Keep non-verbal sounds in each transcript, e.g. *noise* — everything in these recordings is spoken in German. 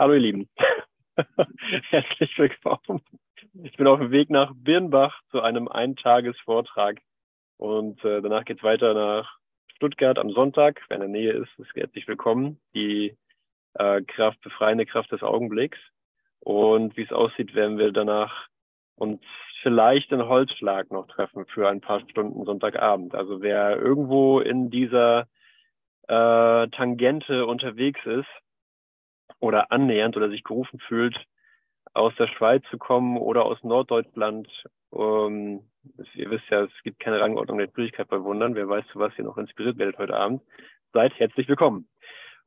Hallo ihr Lieben, *laughs* herzlich willkommen. Ich bin auf dem Weg nach Birnbach zu einem Eintagesvortrag und äh, danach geht es weiter nach Stuttgart am Sonntag. Wer in der Nähe ist, ist herzlich willkommen. Die äh, Kraft, befreiende Kraft des Augenblicks. Und wie es aussieht, werden wir danach uns vielleicht in Holzschlag noch treffen für ein paar Stunden Sonntagabend. Also wer irgendwo in dieser äh, Tangente unterwegs ist oder annähernd oder sich gerufen fühlt, aus der Schweiz zu kommen oder aus Norddeutschland. Ähm, ihr wisst ja, es gibt keine Rangordnung der Schwierigkeit bei Wundern. Wer weiß, zu was ihr noch inspiriert werdet heute Abend. Seid herzlich willkommen.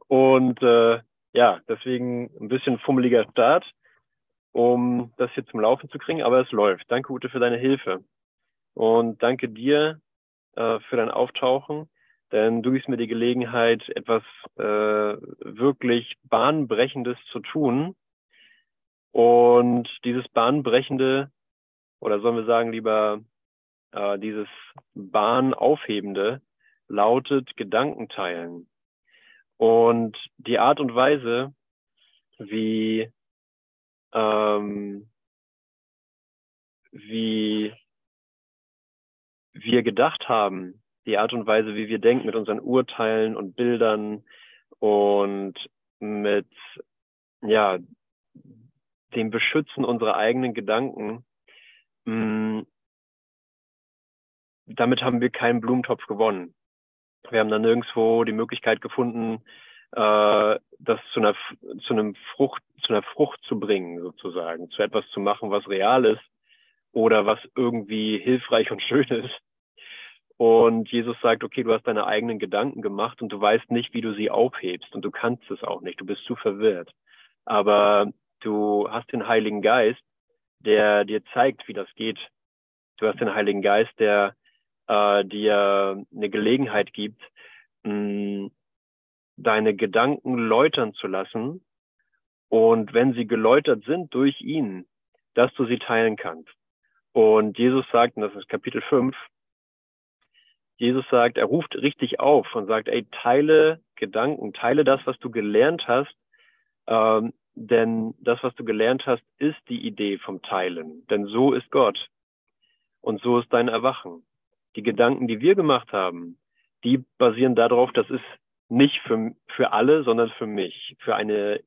Und äh, ja, deswegen ein bisschen fummeliger Start, um das hier zum Laufen zu kriegen, aber es läuft. Danke, Ute, für deine Hilfe. Und danke dir äh, für dein Auftauchen denn du gibst mir die Gelegenheit, etwas äh, wirklich Bahnbrechendes zu tun. Und dieses Bahnbrechende, oder sollen wir sagen lieber äh, dieses Bahnaufhebende, lautet Gedankenteilen. Und die Art und Weise, wie, ähm, wie wir gedacht haben, die Art und Weise, wie wir denken, mit unseren Urteilen und Bildern und mit ja, dem Beschützen unserer eigenen Gedanken, mh, mm, damit haben wir keinen Blumentopf gewonnen. Wir haben da nirgendwo die Möglichkeit gefunden, äh, das zu einer, zu einem Frucht, zu einer Frucht zu bringen, sozusagen, zu etwas zu machen, was real ist oder was irgendwie hilfreich und schön ist, und Jesus sagt, okay, du hast deine eigenen Gedanken gemacht und du weißt nicht, wie du sie aufhebst und du kannst es auch nicht, du bist zu verwirrt. Aber du hast den Heiligen Geist, der dir zeigt, wie das geht. Du hast den Heiligen Geist, der äh, dir eine Gelegenheit gibt, mh, deine Gedanken läutern zu lassen. Und wenn sie geläutert sind durch ihn, dass du sie teilen kannst. Und Jesus sagt, und das ist Kapitel 5, Jesus sagt, er ruft richtig auf und sagt, ey, teile Gedanken, teile das, was du gelernt hast, ähm, denn das, was du gelernt hast, ist die Idee vom Teilen. Denn so ist Gott und so ist dein Erwachen. Die Gedanken, die wir gemacht haben, die basieren darauf, das ist nicht für, für alle, sondern für mich, für eine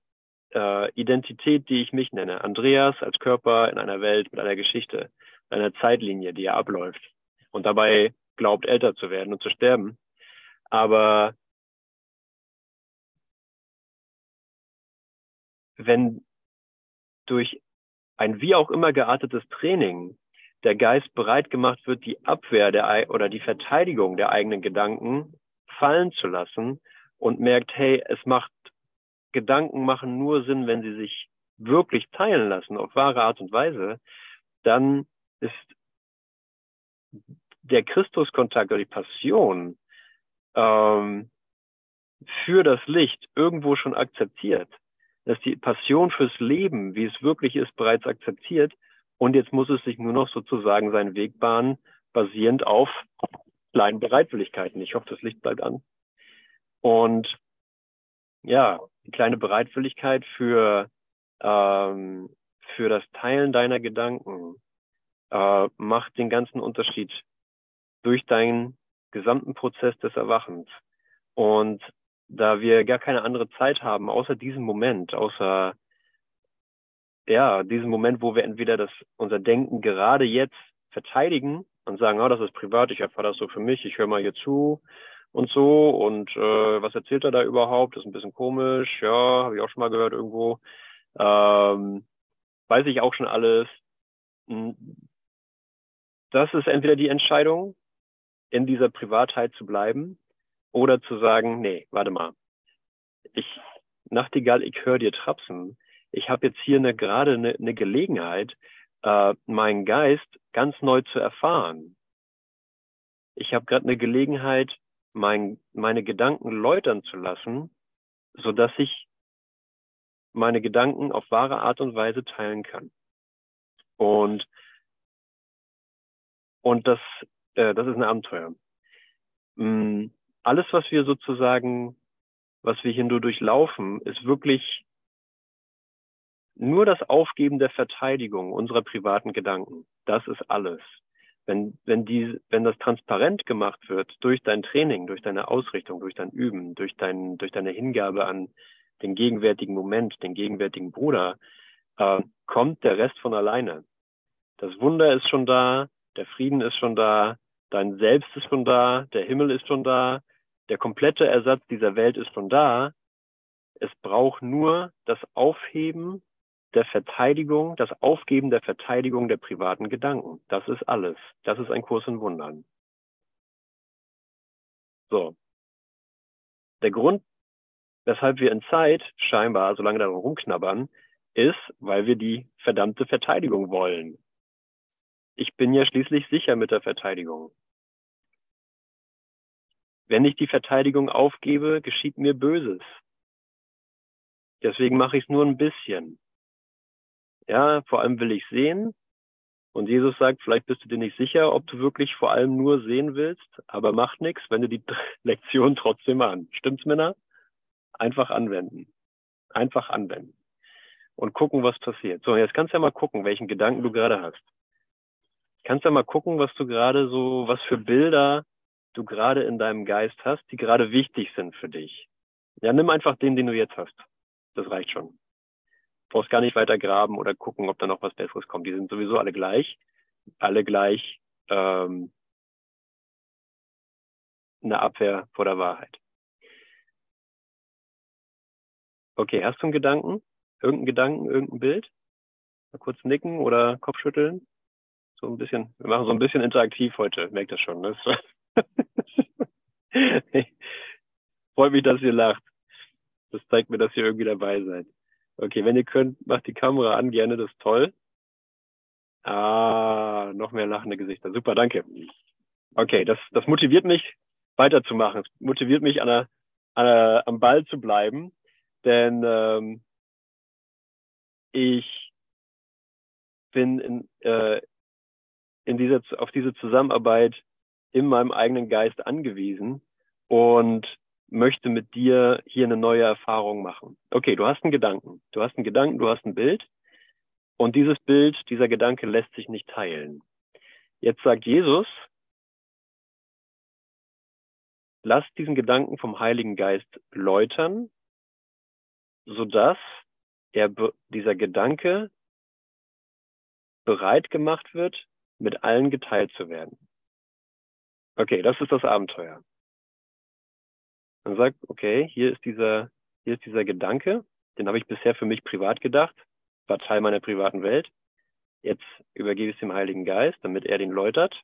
äh, Identität, die ich mich nenne. Andreas als Körper in einer Welt mit einer Geschichte, einer Zeitlinie, die er abläuft. Und dabei glaubt, älter zu werden und zu sterben. Aber wenn durch ein wie auch immer geartetes Training der Geist bereit gemacht wird, die Abwehr der, oder die Verteidigung der eigenen Gedanken fallen zu lassen und merkt, hey, es macht, Gedanken machen nur Sinn, wenn sie sich wirklich teilen lassen auf wahre Art und Weise, dann ist der Christuskontakt oder die Passion ähm, für das Licht irgendwo schon akzeptiert. Dass die Passion fürs Leben, wie es wirklich ist, bereits akzeptiert. Und jetzt muss es sich nur noch sozusagen seinen Weg bahnen, basierend auf kleinen Bereitwilligkeiten. Ich hoffe, das Licht bleibt an. Und ja, die kleine Bereitwilligkeit für, ähm, für das Teilen deiner Gedanken äh, macht den ganzen Unterschied durch deinen gesamten Prozess des Erwachens. Und da wir gar keine andere Zeit haben, außer diesem Moment, außer ja, diesem Moment, wo wir entweder das, unser Denken gerade jetzt verteidigen und sagen, oh, das ist privat, ich erfahre das so für mich, ich höre mal hier zu und so und äh, was erzählt er da überhaupt? Das ist ein bisschen komisch, ja, habe ich auch schon mal gehört irgendwo. Ähm, weiß ich auch schon alles. Hm, das ist entweder die Entscheidung, in dieser Privatheit zu bleiben oder zu sagen, nee, warte mal, ich, Nachtigall, ich höre dir trapsen. Ich habe jetzt hier eine, gerade eine, eine Gelegenheit, äh, meinen Geist ganz neu zu erfahren. Ich habe gerade eine Gelegenheit, mein, meine Gedanken läutern zu lassen, so dass ich meine Gedanken auf wahre Art und Weise teilen kann. Und, und das äh, das ist ein Abenteuer. Mm, alles, was wir sozusagen, was wir nur durchlaufen, ist wirklich nur das Aufgeben der Verteidigung unserer privaten Gedanken, das ist alles. Wenn, wenn, die, wenn das transparent gemacht wird durch dein Training, durch deine Ausrichtung, durch dein Üben, durch, dein, durch deine Hingabe an den gegenwärtigen Moment, den gegenwärtigen Bruder, äh, kommt der Rest von alleine. Das Wunder ist schon da, der Frieden ist schon da, dein Selbst ist schon da, der Himmel ist schon da, der komplette Ersatz dieser Welt ist schon da. Es braucht nur das Aufheben der Verteidigung, das Aufgeben der Verteidigung der privaten Gedanken. Das ist alles. Das ist ein Kurs in Wundern. So. Der Grund, weshalb wir in Zeit scheinbar so lange darum rumknabbern, ist, weil wir die verdammte Verteidigung wollen. Ich bin ja schließlich sicher mit der Verteidigung. Wenn ich die Verteidigung aufgebe, geschieht mir Böses. Deswegen mache ich es nur ein bisschen. Ja, vor allem will ich sehen. Und Jesus sagt, vielleicht bist du dir nicht sicher, ob du wirklich vor allem nur sehen willst, aber macht nichts, wenn du die *laughs* Lektion trotzdem an. Stimmt's, Männer? Einfach anwenden. Einfach anwenden. Und gucken, was passiert. So, jetzt kannst du ja mal gucken, welchen Gedanken du gerade hast. Kannst ja mal gucken, was du gerade so, was für Bilder du gerade in deinem Geist hast, die gerade wichtig sind für dich. Ja, nimm einfach den, den du jetzt hast. Das reicht schon. Du brauchst gar nicht weiter graben oder gucken, ob da noch was Besseres kommt. Die sind sowieso alle gleich. Alle gleich ähm, eine Abwehr vor der Wahrheit. Okay, hast du einen Gedanken? Irgendeinen Gedanken, irgendein Bild? Mal kurz nicken oder Kopfschütteln? So ein bisschen, wir machen so ein bisschen interaktiv heute, merkt das schon. Ne? *laughs* Freut mich, dass ihr lacht. Das zeigt mir, dass ihr irgendwie dabei seid. Okay, wenn ihr könnt, macht die Kamera an, gerne, das ist toll. Ah, noch mehr lachende Gesichter. Super, danke. Okay, das, das motiviert mich, weiterzumachen. Es motiviert mich, an der, an der, am Ball zu bleiben, denn ähm, ich bin in, äh, in dieser, auf diese Zusammenarbeit in meinem eigenen Geist angewiesen und möchte mit dir hier eine neue Erfahrung machen. Okay, du hast einen Gedanken. Du hast einen Gedanken, du hast ein Bild. Und dieses Bild, dieser Gedanke lässt sich nicht teilen. Jetzt sagt Jesus, lass diesen Gedanken vom Heiligen Geist läutern, sodass er, dieser Gedanke bereit gemacht wird, mit allen geteilt zu werden. Okay, das ist das Abenteuer. Man sagt, okay, hier ist dieser, hier ist dieser Gedanke, den habe ich bisher für mich privat gedacht, war Teil meiner privaten Welt. Jetzt übergebe ich es dem Heiligen Geist, damit er den läutert,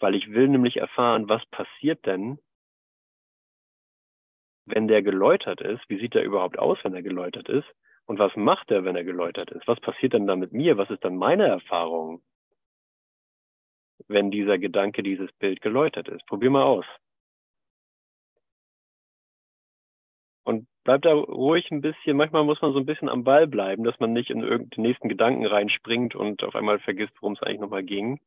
weil ich will nämlich erfahren, was passiert denn, wenn der geläutert ist, wie sieht er überhaupt aus, wenn er geläutert ist? Und was macht er, wenn er geläutert ist? Was passiert denn da mit mir? Was ist dann meine Erfahrung? Wenn dieser Gedanke, dieses Bild geläutert ist. Probier mal aus. Und bleib da ruhig ein bisschen, manchmal muss man so ein bisschen am Ball bleiben, dass man nicht in irgendeinen nächsten Gedanken reinspringt und auf einmal vergisst, worum es eigentlich nochmal ging.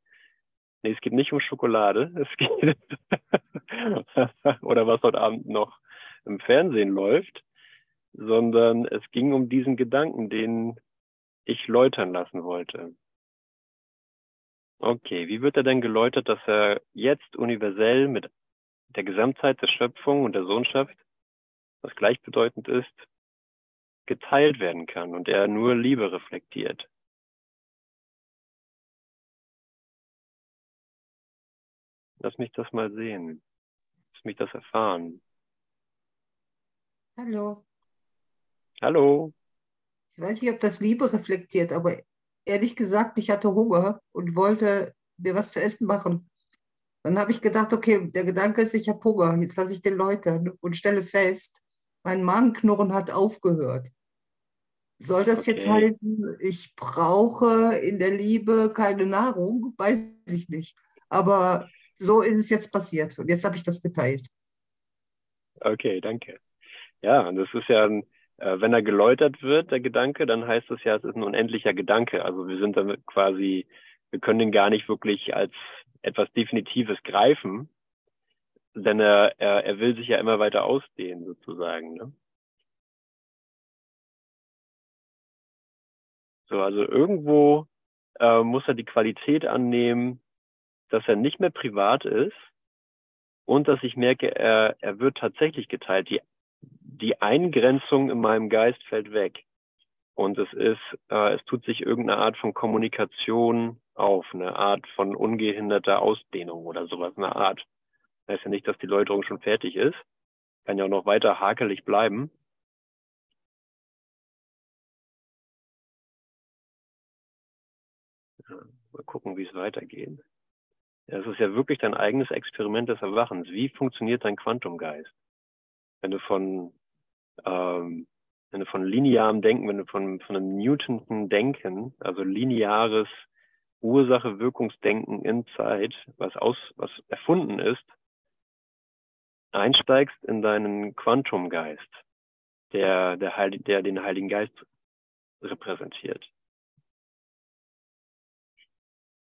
Nee, es geht nicht um Schokolade. *laughs* Es geht *laughs* oder was heute Abend noch im Fernsehen läuft, sondern es ging um diesen Gedanken, den ich läutern lassen wollte. Okay, wie wird er denn geläutert, dass er jetzt universell mit der Gesamtheit der Schöpfung und der Sohnschaft, was gleichbedeutend ist, geteilt werden kann und er nur Liebe reflektiert? Lass mich das mal sehen. Lass mich das erfahren. Hallo. Hallo. Ich weiß nicht, ob das Liebe reflektiert, aber ehrlich gesagt, ich hatte Hunger und wollte mir was zu essen machen. Dann habe ich gedacht, okay, der Gedanke ist, ich habe Hunger, jetzt lasse ich den läutern und stelle fest, mein Magenknurren hat aufgehört. Soll das okay. jetzt heißen, ich brauche in der Liebe keine Nahrung? Weiß ich nicht. Aber so ist es jetzt passiert und jetzt habe ich das geteilt. Okay, danke. Ja, und das ist ja ein, äh, wenn er geläutert wird, der Gedanke, dann heißt das ja, es ist ein unendlicher Gedanke. Also wir sind damit quasi, wir können den gar nicht wirklich als etwas Definitives greifen, denn er, er, er will sich ja immer weiter ausdehnen sozusagen. Ne? So, also irgendwo äh, muss er die Qualität annehmen, dass er nicht mehr privat ist und dass ich merke, er, er wird tatsächlich geteilt. Die, die Eingrenzung in meinem Geist fällt weg. Und es ist, äh, es tut sich irgendeine Art von Kommunikation auf, eine Art von ungehinderter Ausdehnung oder sowas, eine Art. Das heißt ja nicht, dass die Läuterung schon fertig ist. Kann ja auch noch weiter hakelig bleiben. Mal gucken, wie es weitergeht. Es ist ja wirklich dein eigenes Experiment des Erwachens. Wie funktioniert dein Quantumgeist? Wenn du von, ähm, wenn du von linearem Denken, wenn du von, von einem Newtonschen Denken, also lineares Ursache-Wirkungsdenken in Zeit, was aus, was erfunden ist, einsteigst in deinen Quantumgeist, der, der, Heil, der den Heiligen Geist repräsentiert.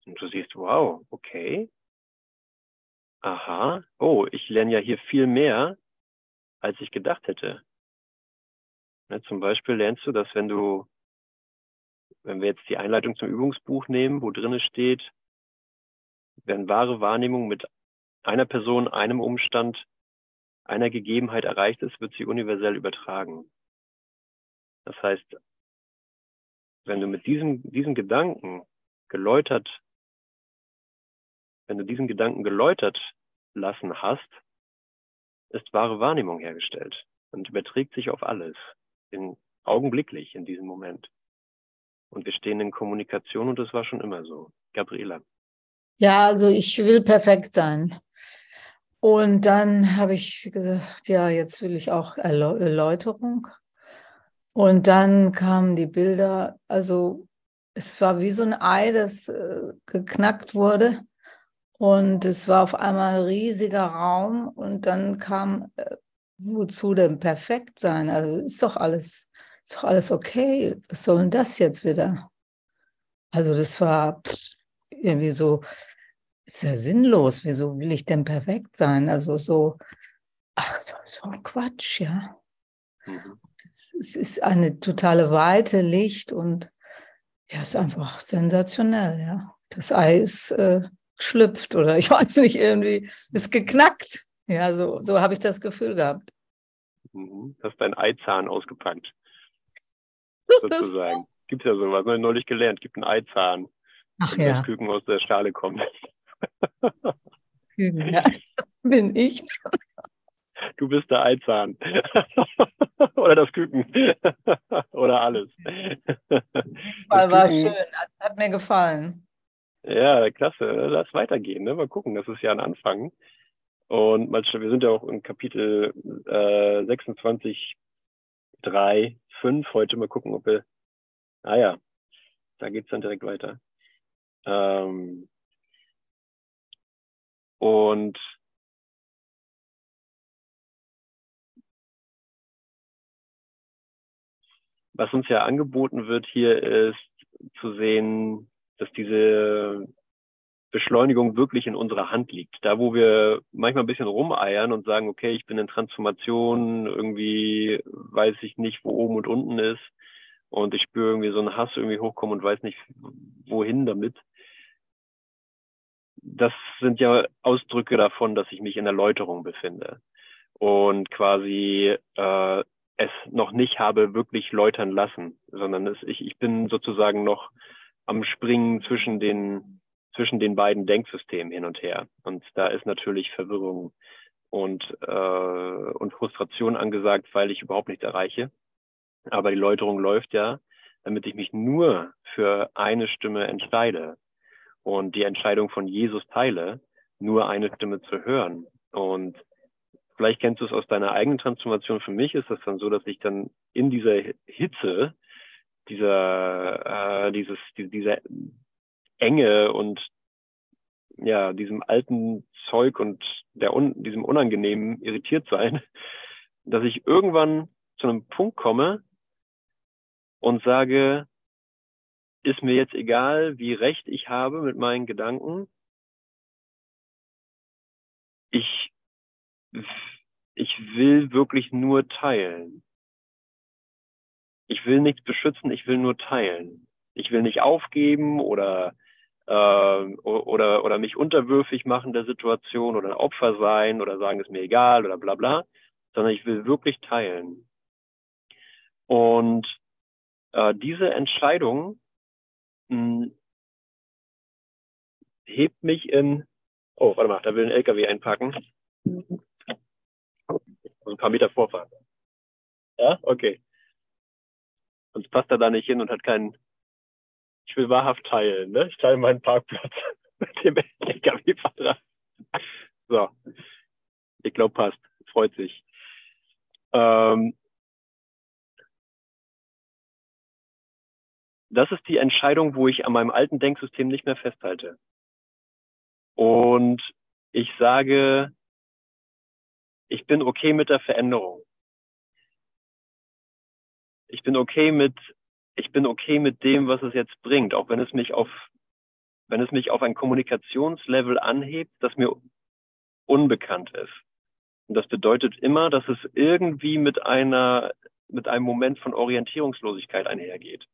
Und du siehst, wow, okay. Aha, oh, ich lerne ja hier viel mehr, als ich gedacht hätte. Ne, zum Beispiel lernst du, dass wenn du, wenn wir jetzt die Einleitung zum Übungsbuch nehmen, wo drinne steht, wenn wahre Wahrnehmung mit einer Person, einem Umstand, einer Gegebenheit erreicht ist, wird sie universell übertragen. Das heißt, wenn du mit diesem, diesem Gedanken geläutert wenn du diesen Gedanken geläutert lassen hast, ist wahre Wahrnehmung hergestellt und überträgt sich auf alles, in, augenblicklich in diesem Moment. Und wir stehen in Kommunikation und das war schon immer so. Gabriela. Ja, also ich will perfekt sein. Und dann habe ich gesagt, ja, jetzt will ich auch Erläuterung. Und dann kamen die Bilder, also es war wie so ein Ei, das äh, geknackt wurde. Und es war auf einmal ein riesiger Raum und dann kam, äh, wozu denn perfekt sein? Also ist doch alles, ist doch alles okay. Was soll denn das jetzt wieder? Also das war irgendwie so, ist ja sinnlos. Wieso will ich denn perfekt sein? Also so, ach, so, so ein Quatsch, ja. Mhm. Es ist eine totale Weite, Licht und ja, ist einfach sensationell, ja. Das Ei ist äh, geschlüpft oder ich *laughs* weiß nicht, irgendwie ist geknackt. Ja, so, so habe ich das Gefühl gehabt. Mhm. Hast dein Eizahn ausgepackt. Sozusagen. Gibt ja sowas, ne? neulich gelernt, gibt einen Eizahn. Ach ja. Das Küken aus der Schale kommt. Küken, ja, *laughs* bin ich. Du bist der Eizahn. *laughs* Oder das Küken. Oder alles. Fall war schön, hat mir gefallen. Ja, klasse. Lass weitergehen. Ne? Mal gucken, das ist ja ein Anfang. Und mal, wir sind ja auch im Kapitel äh, 26, 3, 5 heute. Mal gucken, ob wir. Ah ja, da geht's dann direkt weiter. Ähm, und was uns ja angeboten wird hier ist zu sehen, dass diese Beschleunigung wirklich in unserer Hand liegt. Da, wo wir manchmal ein bisschen rumeiern und sagen, okay, ich bin in Transformation, irgendwie weiß ich nicht, wo oben und unten ist und ich spüre irgendwie so einen Hass irgendwie hochkommen und weiß nicht, wohin damit. Das sind ja Ausdrücke davon, dass ich mich in Erläuterung befinde und quasi äh, es noch nicht habe wirklich läutern lassen, sondern es, ich, ich bin sozusagen noch am Springen zwischen den, zwischen den beiden Denksystemen hin und her. Und da ist natürlich Verwirrung und, äh, und Frustration angesagt, weil ich überhaupt nichts erreiche. Aber die Läuterung läuft ja, damit ich mich nur für eine Stimme entscheide und die Entscheidung von Jesus teile, nur eine Stimme zu hören. Und vielleicht kennst du es aus deiner eigenen Transformation. Für mich ist das dann so, dass ich dann in dieser Hitze dieser, äh, dieses, die, diese Enge und ja, diesem alten Zeug und der un, diesem unangenehmen irritiert sein, dass ich irgendwann zu einem Punkt komme und sage, ist mir jetzt egal, wie recht ich habe mit meinen Gedanken. Ich, ich will wirklich nur teilen. Ich will nichts beschützen, ich will nur teilen. Ich will nicht aufgeben oder, äh, oder, oder mich unterwürfig machen der Situation oder ein Opfer sein oder sagen, ist mir egal oder bla bla, sondern ich will wirklich teilen. Und äh, diese Entscheidung mh, hm, hebt mich in, oh, warte mal, da will ein LKW einpacken. Also ein paar Meter Vorfahrt. Ja, okay. Sonst passt er da nicht hin und hat keinen, ich will wahrhaft teilen, ne? Ich teile meinen Parkplatz *laughs* mit dem LKW-Fahrer. So. Ich glaube, passt. Freut sich. Ähm, das ist die Entscheidung, wo ich an meinem alten Denksystem nicht mehr festhalte. Und ich sage, ich bin okay mit der Veränderung. Ich bin okay mit, ich bin okay mit dem, was es jetzt bringt, auch wenn es mich auf, wenn es mich auf ein Kommunikationslevel anhebt, das mir unbekannt ist. Und das bedeutet immer, dass es irgendwie mit einer, mit einem Moment von Orientierungslosigkeit einhergeht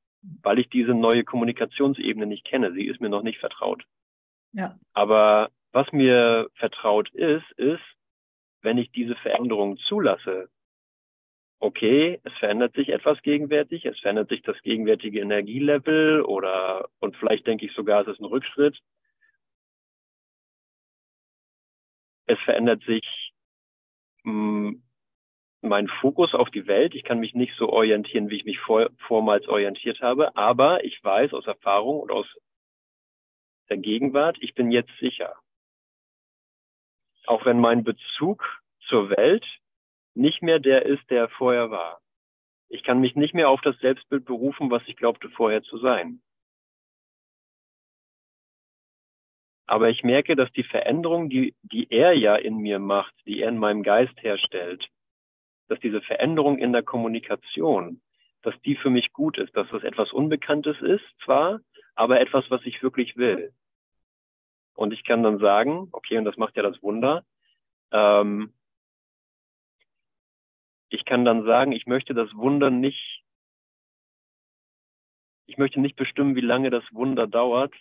weil ich diese neue Kommunikationsebene nicht kenne. Sie ist mir noch nicht vertraut. Ja. Aber was mir vertraut ist, ist, wenn ich diese Veränderung zulasse, okay, es verändert sich etwas gegenwärtig, es verändert sich das gegenwärtige Energielevel oder, und vielleicht denke ich sogar, es ist ein Rückschritt. Es verändert sich mh, hm, mein Fokus auf die Welt. Ich kann mich nicht so orientieren, wie ich mich vor, vormals orientiert habe, aber ich weiß aus Erfahrung und aus der Gegenwart, ich bin jetzt sicher. Auch wenn mein Bezug zur Welt nicht mehr der ist, der vorher war. Ich kann mich nicht mehr auf das Selbstbild berufen, was ich glaubte vorher zu sein. Aber ich merke, dass die Veränderung, die, die er ja in mir macht, die er in meinem Geist herstellt, dass diese Veränderung in der Kommunikation, dass die für mich gut ist, dass das etwas Unbekanntes ist, zwar, aber etwas, was ich wirklich will. Und ich kann dann sagen, okay, und das macht ja das Wunder, ähm, ich kann dann sagen, ich möchte das Wunder nicht, ich möchte nicht bestimmen, wie lange das Wunder dauert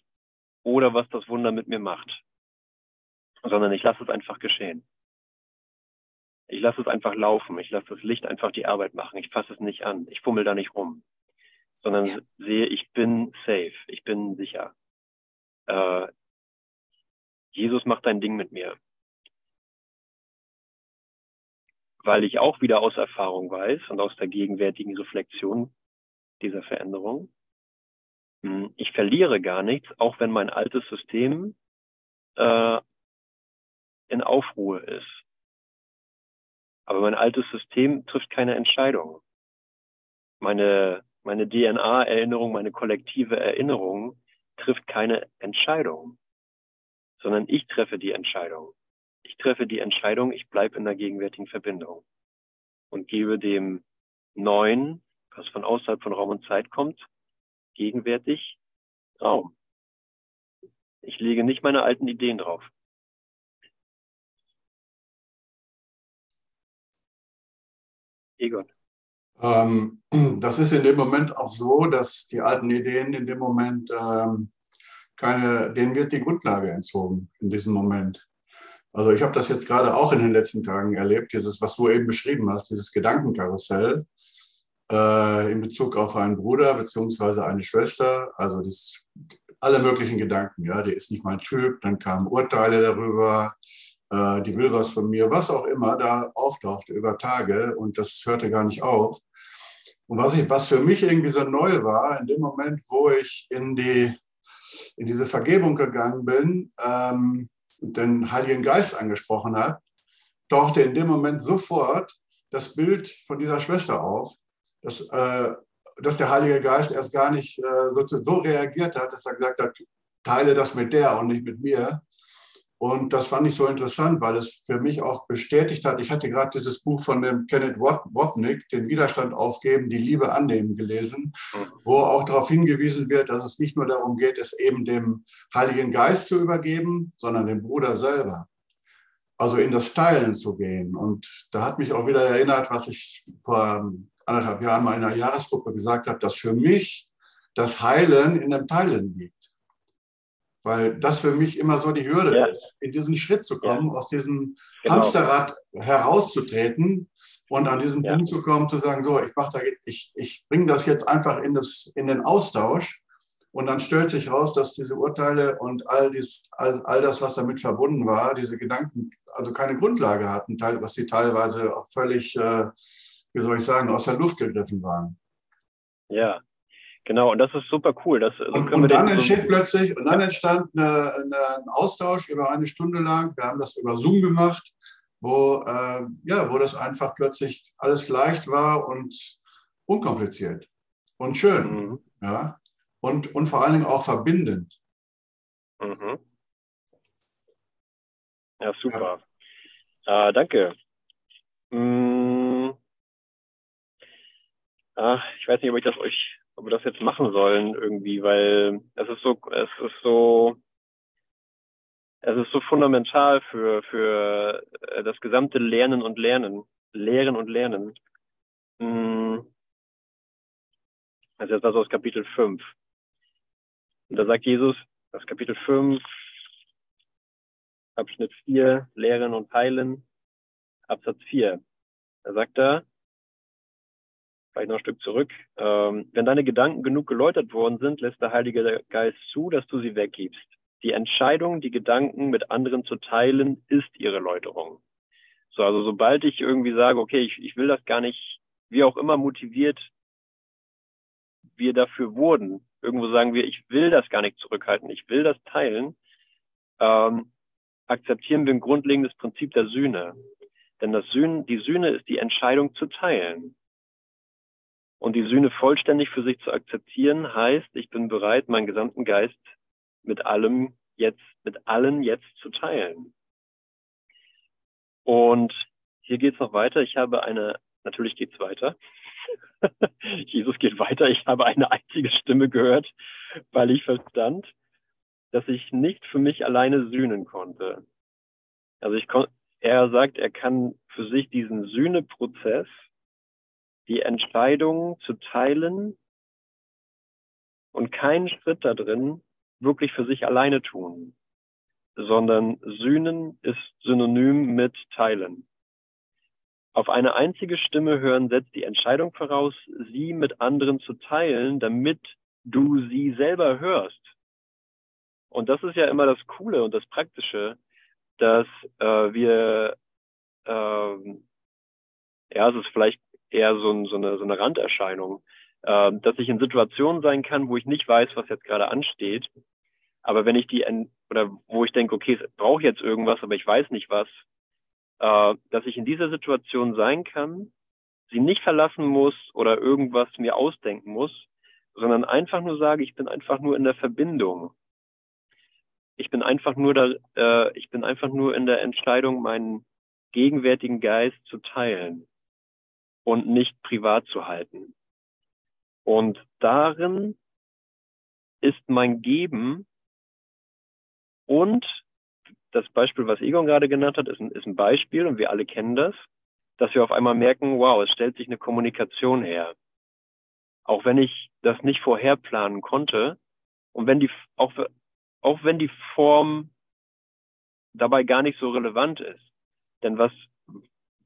oder was das Wunder mit mir macht, sondern ich lasse es einfach geschehen. Ich lasse es einfach laufen. Ich lasse das Licht einfach die Arbeit machen. Ich fasse es nicht an. Ich fummel da nicht rum. Sondern ja. sehe, ich bin safe. Ich bin sicher. Äh, Jesus macht ein Ding mit mir. Weil ich auch wieder aus Erfahrung weiß und aus der gegenwärtigen Reflexion dieser Veränderung, hm, ich verliere gar nichts, auch wenn mein altes System äh, in Aufruhe ist. Aber mein altes System trifft keine Entscheidung. Meine, meine DNA-Erinnerung, meine kollektive Erinnerung trifft keine Entscheidung, sondern ich treffe die Entscheidung. Ich treffe die Entscheidung, ich bleibe in der gegenwärtigen Verbindung und gebe dem Neuen, was von außerhalb von Raum und Zeit kommt, gegenwärtig Raum. Ich lege nicht meine alten Ideen drauf. Egon. Ähm, *clears throat* das ist in dem Moment auch so, dass die alten Ideen in dem Moment ähm, keine, denen wird die Grundlage entzogen in diesem Moment. Also ich habe das jetzt gerade auch in den letzten Tagen erlebt, dieses, was du eben beschrieben hast, dieses Gedankenkarussell äh, in Bezug auf einen Bruder beziehungsweise eine Schwester, also das, alle möglichen Gedanken, ja, der ist nicht mein Typ, dann kamen Urteile darüber, äh, die will was von mir, was auch immer da auftauchte über Tage und das hörte gar nicht auf. Und was, ich, was für mich irgendwie so neu war, in dem Moment, wo ich in, die, in diese Vergebung gegangen bin, ähm, den Heiligen Geist angesprochen habe, tauchte in dem Moment sofort das Bild von dieser Schwester auf, dass, äh, dass der Heilige Geist erst gar nicht äh, so, so reagiert hat, dass er gesagt hat, teile das mit der und nicht mit mir. Und das fand ich so interessant, weil es für mich auch bestätigt hat, ich hatte gerade dieses Buch von dem Kenneth Wapnick, den Widerstand aufgeben, die Liebe annehmen, gelesen, wo auch darauf hingewiesen wird, dass es nicht nur darum geht, es eben dem Heiligen Geist zu übergeben, sondern dem Bruder selber. Also in das Teilen zu gehen. Und da hat mich auch wieder erinnert, was ich vor anderthalb Jahren mal in einer Jahresgruppe gesagt habe, dass für mich das Heilen in dem Teilen liegt. Weil das für mich immer so die Hürde Ja. ist, in diesen Schritt zu kommen, aus diesem Genau. Hamsterrad herauszutreten und an diesen Ja. Punkt zu kommen, zu sagen, so, ich mach da, ich, ich bringe das jetzt einfach in, das, in den Austausch und dann stellt sich raus, dass diese Urteile und all, dies, all, all das, was damit verbunden war, diese Gedanken, also keine Grundlage hatten, was sie teilweise auch völlig, äh, wie soll ich sagen, aus der Luft gegriffen waren. Ja, genau. Und das ist super cool. Das, so Und, und dann den so- entsteht plötzlich, und dann entstand eine, eine, ein Austausch über eine Stunde lang. Wir haben das über Zoom gemacht, wo, äh, ja, wo das einfach plötzlich alles leicht war und unkompliziert und schön. Mhm. Ja? Und, und vor allen Dingen auch verbindend. Mhm. Ja, super. Äh, danke. Mm. Ach, ich weiß nicht, ob ich das euch, ob wir das jetzt machen sollen irgendwie, weil es ist so, es ist so, es ist so fundamental für, für äh, das gesamte Lernen und Lernen, Lehren und Lernen. Mm. Also jetzt das aus Kapitel 5. Und da sagt Jesus, das Kapitel 5, Abschnitt 4, Lehren und Heilen, Absatz 4. Da sagt er, vielleicht noch ein Stück zurück, ähm, wenn deine Gedanken genug geläutert worden sind, lässt der Heilige Geist zu, dass du sie weggibst. Die Entscheidung, die Gedanken mit anderen zu teilen, ist ihre Läuterung. So, also sobald ich irgendwie sage, okay, ich, ich will das gar nicht, wie auch immer motiviert wir dafür wurden, irgendwo sagen wir, ich will das gar nicht zurückhalten, ich will das teilen, ähm, akzeptieren wir ein grundlegendes Prinzip der Sühne. Denn das Sühne, die Sühne ist die Entscheidung zu teilen. Und die Sühne vollständig für sich zu akzeptieren, heißt, ich bin bereit, meinen gesamten Geist mit allem jetzt, mit allen jetzt zu teilen. Und hier geht's noch weiter. Ich habe eine, natürlich geht's weiter. *laughs* Jesus geht weiter. Ich habe eine einzige Stimme gehört, weil ich verstand, dass ich nicht für mich alleine sühnen konnte. Also ich kon er sagt, er kann für sich diesen Sühneprozess, die Entscheidung zu teilen und keinen Schritt da drin wirklich für sich alleine tun, sondern Sühnen ist synonym mit Teilen. Auf eine einzige Stimme hören setzt die Entscheidung voraus, sie mit anderen zu teilen, damit du sie selber hörst. Und das ist ja immer das Coole und das Praktische, dass äh, wir, ähm, ja, es ist vielleicht eher so, ein, so, eine, so eine Randerscheinung, äh, dass ich in Situationen sein kann, wo ich nicht weiß, was jetzt gerade ansteht. Aber wenn ich die, oder wo ich denke, okay, es braucht jetzt irgendwas, aber ich weiß nicht was, äh, dass ich in dieser Situation sein kann, sie nicht verlassen muss oder irgendwas mir ausdenken muss, sondern einfach nur sage, ich bin einfach nur in der Verbindung. Ich bin einfach nur da, äh, ich bin einfach nur in der Entscheidung, meinen gegenwärtigen Geist zu teilen und nicht privat zu halten. Und darin ist mein Geben und das Beispiel, was Egon gerade genannt hat, ist ein, ist ein Beispiel und wir alle kennen das, dass wir auf einmal merken, wow, es stellt sich eine Kommunikation her. Auch wenn ich das nicht vorher planen konnte und wenn die, auch, auch wenn die Form dabei gar nicht so relevant ist. Denn was,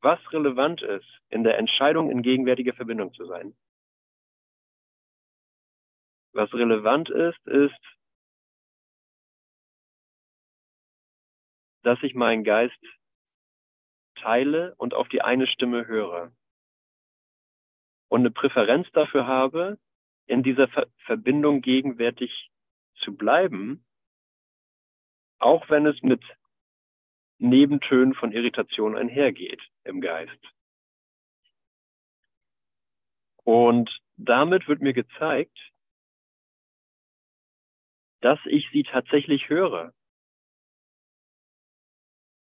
was relevant ist, in der Entscheidung in gegenwärtiger Verbindung zu sein. Was relevant ist, ist, dass ich meinen Geist teile und auf die eine Stimme höre. Und eine Präferenz dafür habe, in dieser Ver Verbindung gegenwärtig zu bleiben, auch wenn es mit Nebentönen von Irritation einhergeht im Geist. Und damit wird mir gezeigt, dass ich sie tatsächlich höre.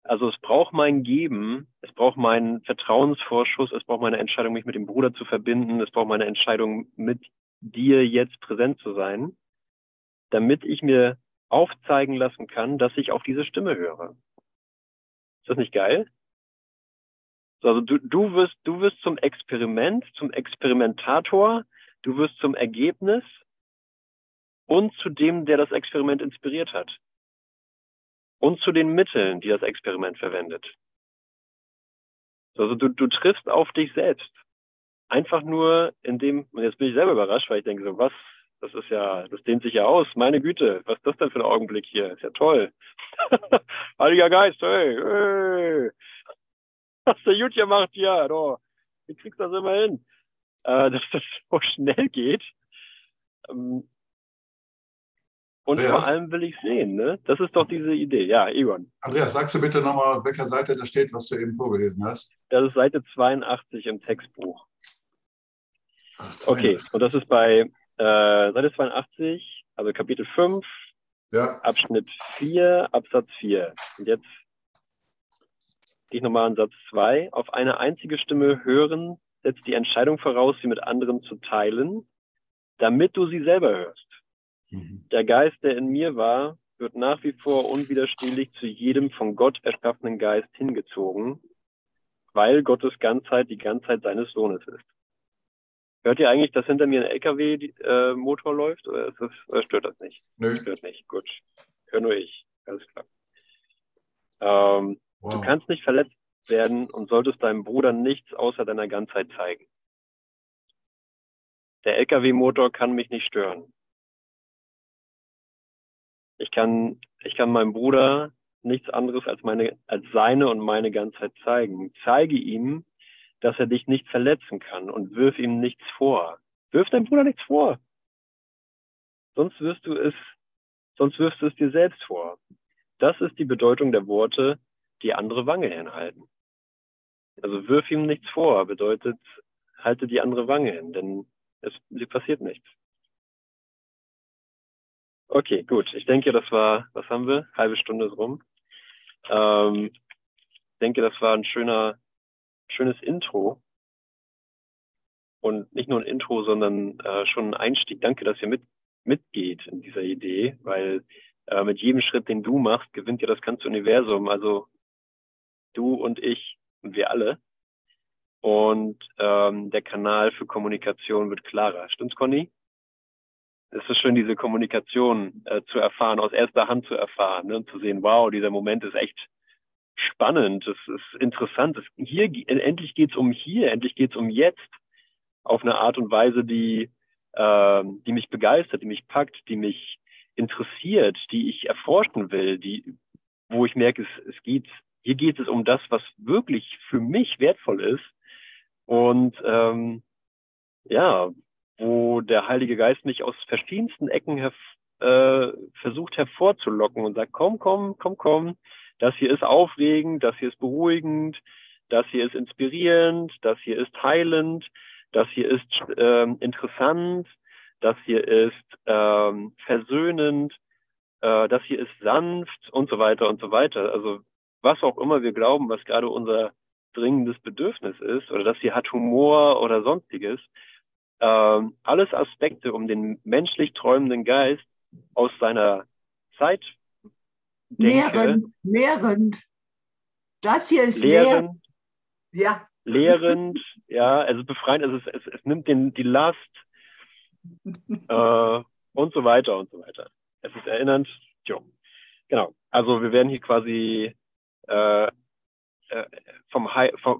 Also es braucht mein Geben, es braucht meinen Vertrauensvorschuss, es braucht meine Entscheidung, mich mit dem Bruder zu verbinden, es braucht meine Entscheidung, mit dir jetzt präsent zu sein, damit ich mir aufzeigen lassen kann, dass ich auf diese Stimme höre. Ist das nicht geil? Also du, du wirst, du wirst zum Experiment, zum Experimentator, du wirst zum Ergebnis und zu dem, der das Experiment inspiriert hat. Und zu den Mitteln, die das Experiment verwendet. Also du, du triffst auf dich selbst. Einfach nur in dem, und jetzt bin ich selber überrascht, weil ich denke so, was, das ist ja, das dehnt sich ja aus. Meine Güte, was ist das denn für ein Augenblick hier? Ist ja toll. *laughs* Heiliger Geist, hey, hey. Was der gut gemacht hier, du. Wie kriegst du das immer hin? Äh, *laughs* dass das so schnell geht. Ähm, und Andreas? vor allem will ich sehen, ne? Das ist doch diese Idee. Ja, Egon. Andreas, sagst du bitte nochmal, auf welcher Seite das steht, was du eben vorgelesen hast? Das ist Seite 82 im Textbuch. Ach, Okay, und das ist bei äh, Seite 82, also Kapitel 5, Ja, Abschnitt 4, Absatz 4. Und jetzt gehe ich nochmal an Satz 2. Auf eine einzige Stimme hören setzt die Entscheidung voraus, sie mit anderen zu teilen, damit du sie selber hörst. Mhm. Der Geist, der in mir war, wird nach wie vor unwiderstehlich zu jedem von Gott erschaffenen Geist hingezogen, weil Gottes Ganzheit die Ganzheit seines Sohnes ist. Hört ihr eigentlich, dass hinter mir ein LKW-Motor läuft oder, ist das, oder stört das nicht? Nö. Stört nicht, gut. Hör nur ich, alles klar. Ähm, Du Wow. kannst nicht verletzt werden und solltest deinem Bruder nichts außer deiner Ganzheit zeigen. Der LKW-Motor kann mich nicht stören. Ich kann, ich kann meinem Bruder nichts anderes als meine, als seine und meine Ganzheit zeigen. Zeige ihm, dass er dich nicht verletzen kann und wirf ihm nichts vor. Wirf deinem Bruder nichts vor. Sonst wirst du es, sonst wirfst du es dir selbst vor. Das ist die Bedeutung der Worte, die andere Wange hinhalten. Also wirf ihm nichts vor, bedeutet, halte die andere Wange hin, denn es dir passiert nichts. Okay, gut. Ich denke, das war, was haben wir? Halbe Stunde ist rum. Ähm, ich denke, das war ein schöner, schönes Intro. Und nicht nur ein Intro, sondern äh, schon ein Einstieg. Danke, dass ihr mit, mitgeht in dieser Idee, weil äh, mit jedem Schritt, den du machst, gewinnt ja das ganze Universum. Also du und ich und wir alle. Und ähm, der Kanal für Kommunikation wird klarer. Stimmt's, Conny? Es ist schön, diese Kommunikation äh, zu erfahren, aus erster Hand zu erfahren ne? und zu sehen, wow, dieser Moment ist echt spannend, es ist interessant. Es, hier, endlich geht's um hier, endlich geht's um jetzt auf eine Art und Weise, die, äh, die mich begeistert, die mich packt, die mich interessiert, die ich erforschen will, die, wo ich merke, es, es geht, hier geht es um das, was wirklich für mich wertvoll ist. Und ähm, ja, wo der Heilige Geist mich aus verschiedensten Ecken herv äh, versucht hervorzulocken und sagt, komm, komm, komm, komm, das hier ist aufregend, das hier ist beruhigend, das hier ist inspirierend, das hier ist heilend, das hier ist ähm, interessant, das hier ist ähm, versöhnend, äh, das hier ist sanft und so weiter und so weiter. Also was auch immer wir glauben, was gerade unser dringendes Bedürfnis ist, oder das hier hat Humor oder sonstiges, ähm, alles Aspekte, um den menschlich träumenden Geist aus seiner Zeit Nährend, nährend. Das hier ist nährend. lehrend, Ja, lehrend, ja, also befreiend, also es, es, es nimmt den, die Last *laughs* äh, und so weiter und so weiter. Es ist erinnernd, jo. Genau. Also wir werden hier quasi äh, äh, vom,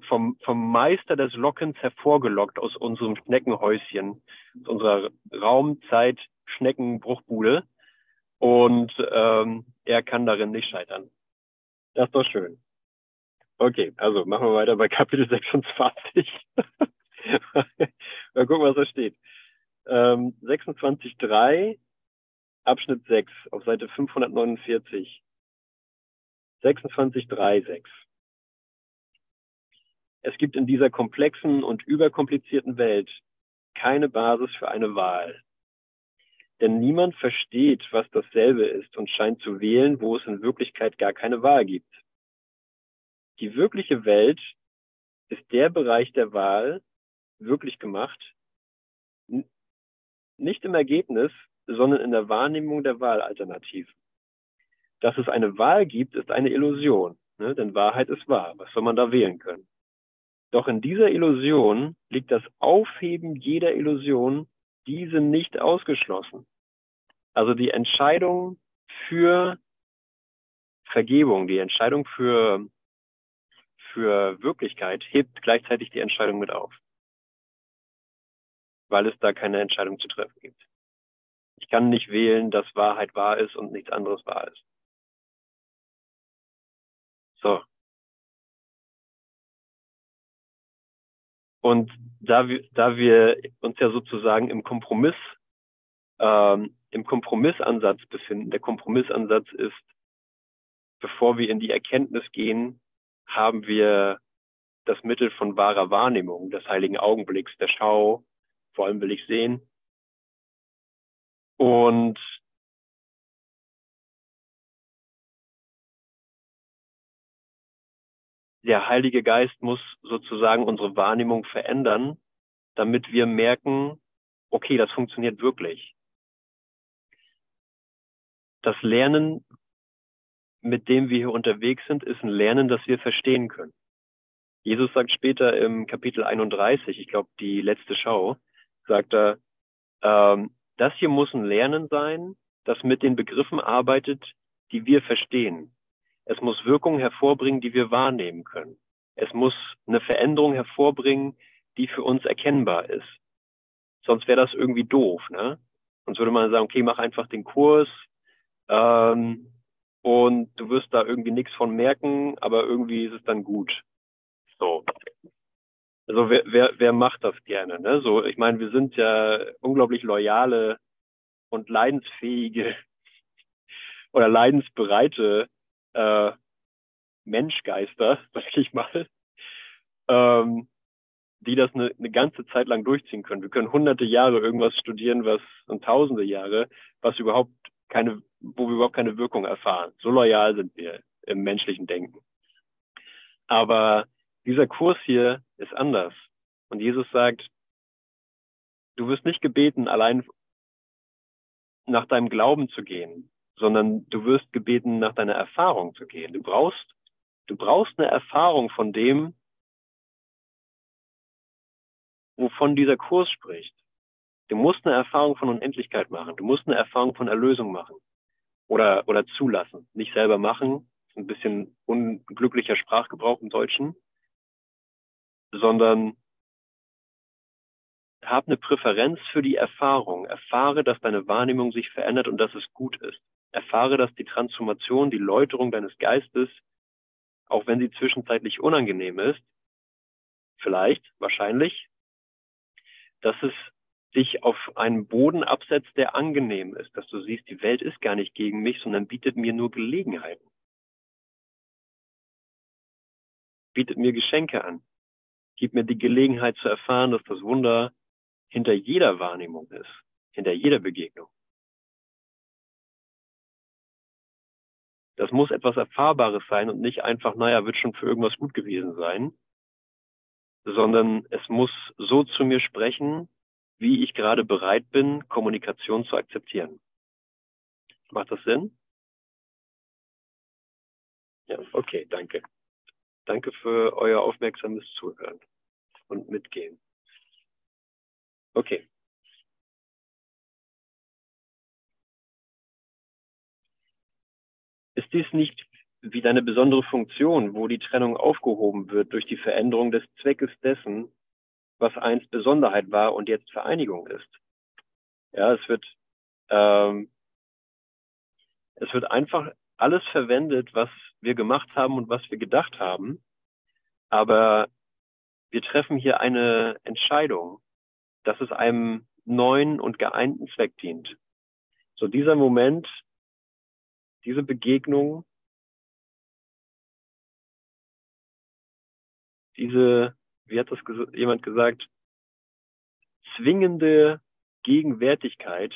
vom, vom Meister des Lockens hervorgelockt aus unserem Schneckenhäuschen, aus unserer Raumzeit-Schneckenbruchbude. Und ähm, er kann darin nicht scheitern. Das ist doch schön. Okay, also machen wir weiter bei *laughs* Kapitel 26. Mal gucken, was da steht. Ähm, 26.3, Abschnitt 6, auf Seite 549. 26.3.6. Es gibt in dieser komplexen und überkomplizierten Welt keine Basis für eine Wahl. Denn niemand versteht, was dasselbe ist und scheint zu wählen, wo es in Wirklichkeit gar keine Wahl gibt. Die wirkliche Welt ist der Bereich der Wahl wirklich gemacht, nicht im Ergebnis, sondern in der Wahrnehmung der Wahlalternative. Dass es eine Wahl gibt, ist eine Illusion, ne? denn Wahrheit ist wahr. Was soll man da wählen können? Doch in dieser Illusion liegt das Aufheben jeder Illusion, diese nicht ausgeschlossen. Also die Entscheidung für Vergebung, die Entscheidung für, für Wirklichkeit hebt gleichzeitig die Entscheidung mit auf. Weil es da keine Entscheidung zu treffen gibt. Ich kann nicht wählen, dass Wahrheit wahr ist und nichts anderes wahr ist. So. Und da wir, da wir uns ja sozusagen im Kompromiss, ähm, im Kompromissansatz befinden, der Kompromissansatz ist, bevor wir in die Erkenntnis gehen, haben wir das Mittel von wahrer Wahrnehmung, des heiligen Augenblicks, der Schau, vor allem will ich sehen. Und der Heilige Geist muss sozusagen unsere Wahrnehmung verändern, damit wir merken, okay, das funktioniert wirklich. Das Lernen, mit dem wir hier unterwegs sind, ist ein Lernen, das wir verstehen können. Jesus sagt später im Kapitel 31, ich glaube die letzte Schau, sagt er, ähm, das hier muss ein Lernen sein, das mit den Begriffen arbeitet, die wir verstehen. Es muss Wirkungen hervorbringen, die wir wahrnehmen können. Es muss eine Veränderung hervorbringen, die für uns erkennbar ist. Sonst wäre das irgendwie doof. Ne? Sonst würde man sagen, okay, mach einfach den Kurs ähm, und du wirst da irgendwie nichts von merken, aber irgendwie ist es dann gut. So. Also wer, wer, wer macht das gerne? Ne? So, ich meine, wir sind ja unglaublich loyale und leidensfähige *laughs* oder leidensbereite äh, Menschgeister, *laughs* sag ich mal, ähm, die das eine, eine ganze Zeit lang durchziehen können. Wir können hunderte Jahre irgendwas studieren, was und tausende Jahre, was überhaupt keine, wo wir überhaupt keine Wirkung erfahren. So loyal sind wir im menschlichen Denken. Aber dieser Kurs hier ist anders. Und Jesus sagt, du wirst nicht gebeten, allein nach deinem Glauben zu gehen, sondern du wirst gebeten, nach deiner Erfahrung zu gehen. Du brauchst, du brauchst eine Erfahrung von dem, wovon dieser Kurs spricht. Du musst eine Erfahrung von Unendlichkeit machen. Du musst eine Erfahrung von Erlösung machen. Oder, oder zulassen. Nicht selber machen. Ein bisschen unglücklicher Sprachgebrauch im Deutschen. Sondern hab eine Präferenz für die Erfahrung. Erfahre, dass deine Wahrnehmung sich verändert und dass es gut ist. Erfahre, dass die Transformation, die Läuterung deines Geistes, auch wenn sie zwischenzeitlich unangenehm ist, vielleicht, wahrscheinlich, dass es dich auf einen Boden absetzt, der angenehm ist, dass du siehst, die Welt ist gar nicht gegen mich, sondern bietet mir nur Gelegenheiten. Bietet mir Geschenke an. Gib mir die Gelegenheit zu erfahren, dass das Wunder hinter jeder Wahrnehmung ist, hinter jeder Begegnung. Das muss etwas Erfahrbares sein und nicht einfach, naja, wird schon für irgendwas gut gewesen sein, sondern es muss so zu mir sprechen, wie ich gerade bereit bin, Kommunikation zu akzeptieren. Macht das Sinn? Ja, okay, danke. Danke für euer aufmerksames Zuhören und Mitgehen. Okay. Ist dies nicht wie deine besondere Funktion, wo die Trennung aufgehoben wird durch die Veränderung des Zweckes dessen, was einst Besonderheit war und jetzt Vereinigung ist? Ja, es wird, ähm, es wird einfach alles verwendet, was wir gemacht haben und was wir gedacht haben. Aber wir treffen hier eine Entscheidung, dass es einem neuen und geeinten Zweck dient. So dieser Moment diese Begegnung, diese, wie hat das jemand gesagt, zwingende Gegenwärtigkeit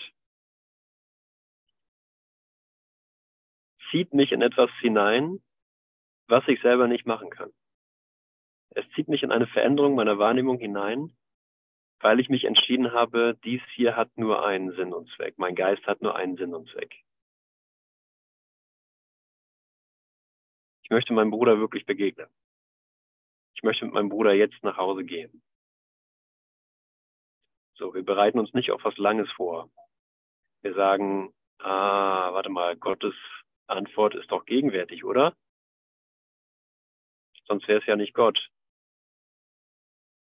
zieht mich in etwas hinein, was ich selber nicht machen kann. Es zieht mich in eine Veränderung meiner Wahrnehmung hinein, weil ich mich entschieden habe, dies hier hat nur einen Sinn und Zweck. Mein Geist hat nur einen Sinn und Zweck. Möchte meinem Bruder wirklich begegnen. Ich möchte mit meinem Bruder jetzt nach Hause gehen. So, wir bereiten uns nicht auf was Langes vor. Wir sagen, Ah, warte mal, Gottes Antwort ist doch gegenwärtig, oder? Sonst wäre es ja nicht Gott.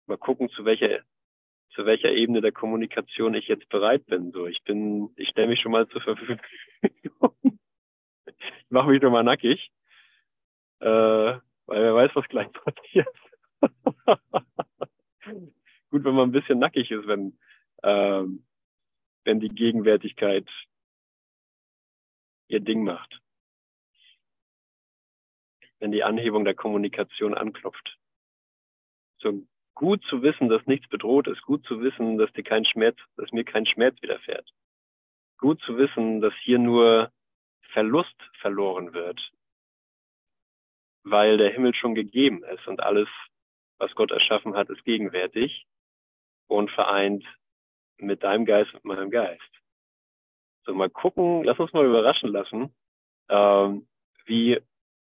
Mal gucken, zu welcher, zu welcher Ebene der Kommunikation ich jetzt bereit bin. So, ich bin, ich stelle mich schon mal zur Verfügung. *laughs* ich mache mich doch mal nackig. Äh, weil wer weiß, was gleich *laughs* passiert. Gut, wenn man ein bisschen nackig ist, wenn, ähm, wenn die Gegenwärtigkeit ihr Ding macht. Wenn die Anhebung der Kommunikation anklopft. So gut zu wissen, dass nichts bedroht ist, gut zu wissen, dass dir kein Schmerz, dass mir kein Schmerz widerfährt. Gut zu wissen, dass hier nur Verlust verloren wird, weil der Himmel schon gegeben ist und alles, was Gott erschaffen hat, ist gegenwärtig und vereint mit deinem Geist und meinem Geist. So, mal gucken, lass uns mal überraschen lassen, ähm, wie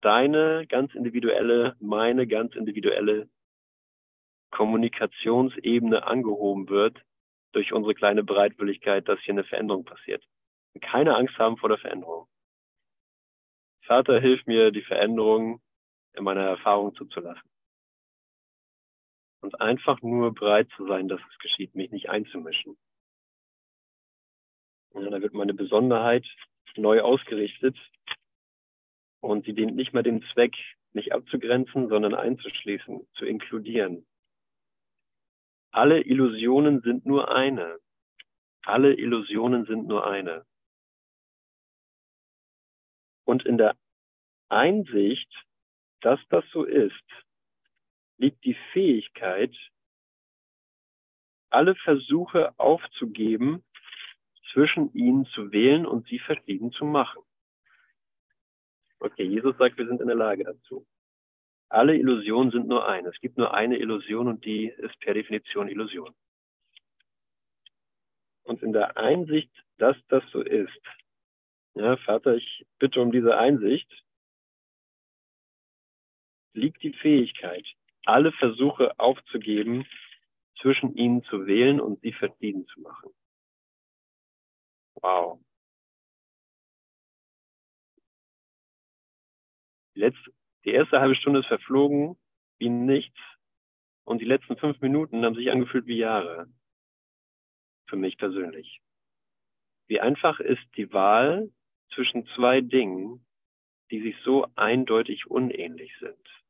deine ganz individuelle, meine ganz individuelle Kommunikationsebene angehoben wird durch unsere kleine Bereitwilligkeit, dass hier eine Veränderung passiert. Keine Angst haben vor der Veränderung. Vater, hilf mir, die Veränderung in meiner Erfahrung zuzulassen. Und einfach nur bereit zu sein, dass es geschieht, mich nicht einzumischen. Ja, da wird meine Besonderheit neu ausgerichtet und sie dient nicht mehr dem Zweck, nicht abzugrenzen, sondern einzuschließen, zu inkludieren. Alle Illusionen sind nur eine. Alle Illusionen sind nur eine. Und in der Einsicht, dass das so ist, liegt die Fähigkeit, alle Versuche aufzugeben, zwischen ihnen zu wählen und sie verschieden zu machen. Okay, Jesus sagt, wir sind in der Lage dazu. Alle Illusionen sind nur eine. Es gibt nur eine Illusion und die ist per Definition Illusion. Und in der Einsicht, dass das so ist, ja, Vater, ich bitte um diese Einsicht, liegt die Fähigkeit, alle Versuche aufzugeben, zwischen ihnen zu wählen und sie verschieden zu machen. Wow. Letzt, die erste halbe Stunde ist verflogen wie nichts und die letzten fünf Minuten haben sich angefühlt wie Jahre. Für mich persönlich. Wie einfach ist die Wahl zwischen zwei Dingen, die sich so eindeutig unähnlich sind.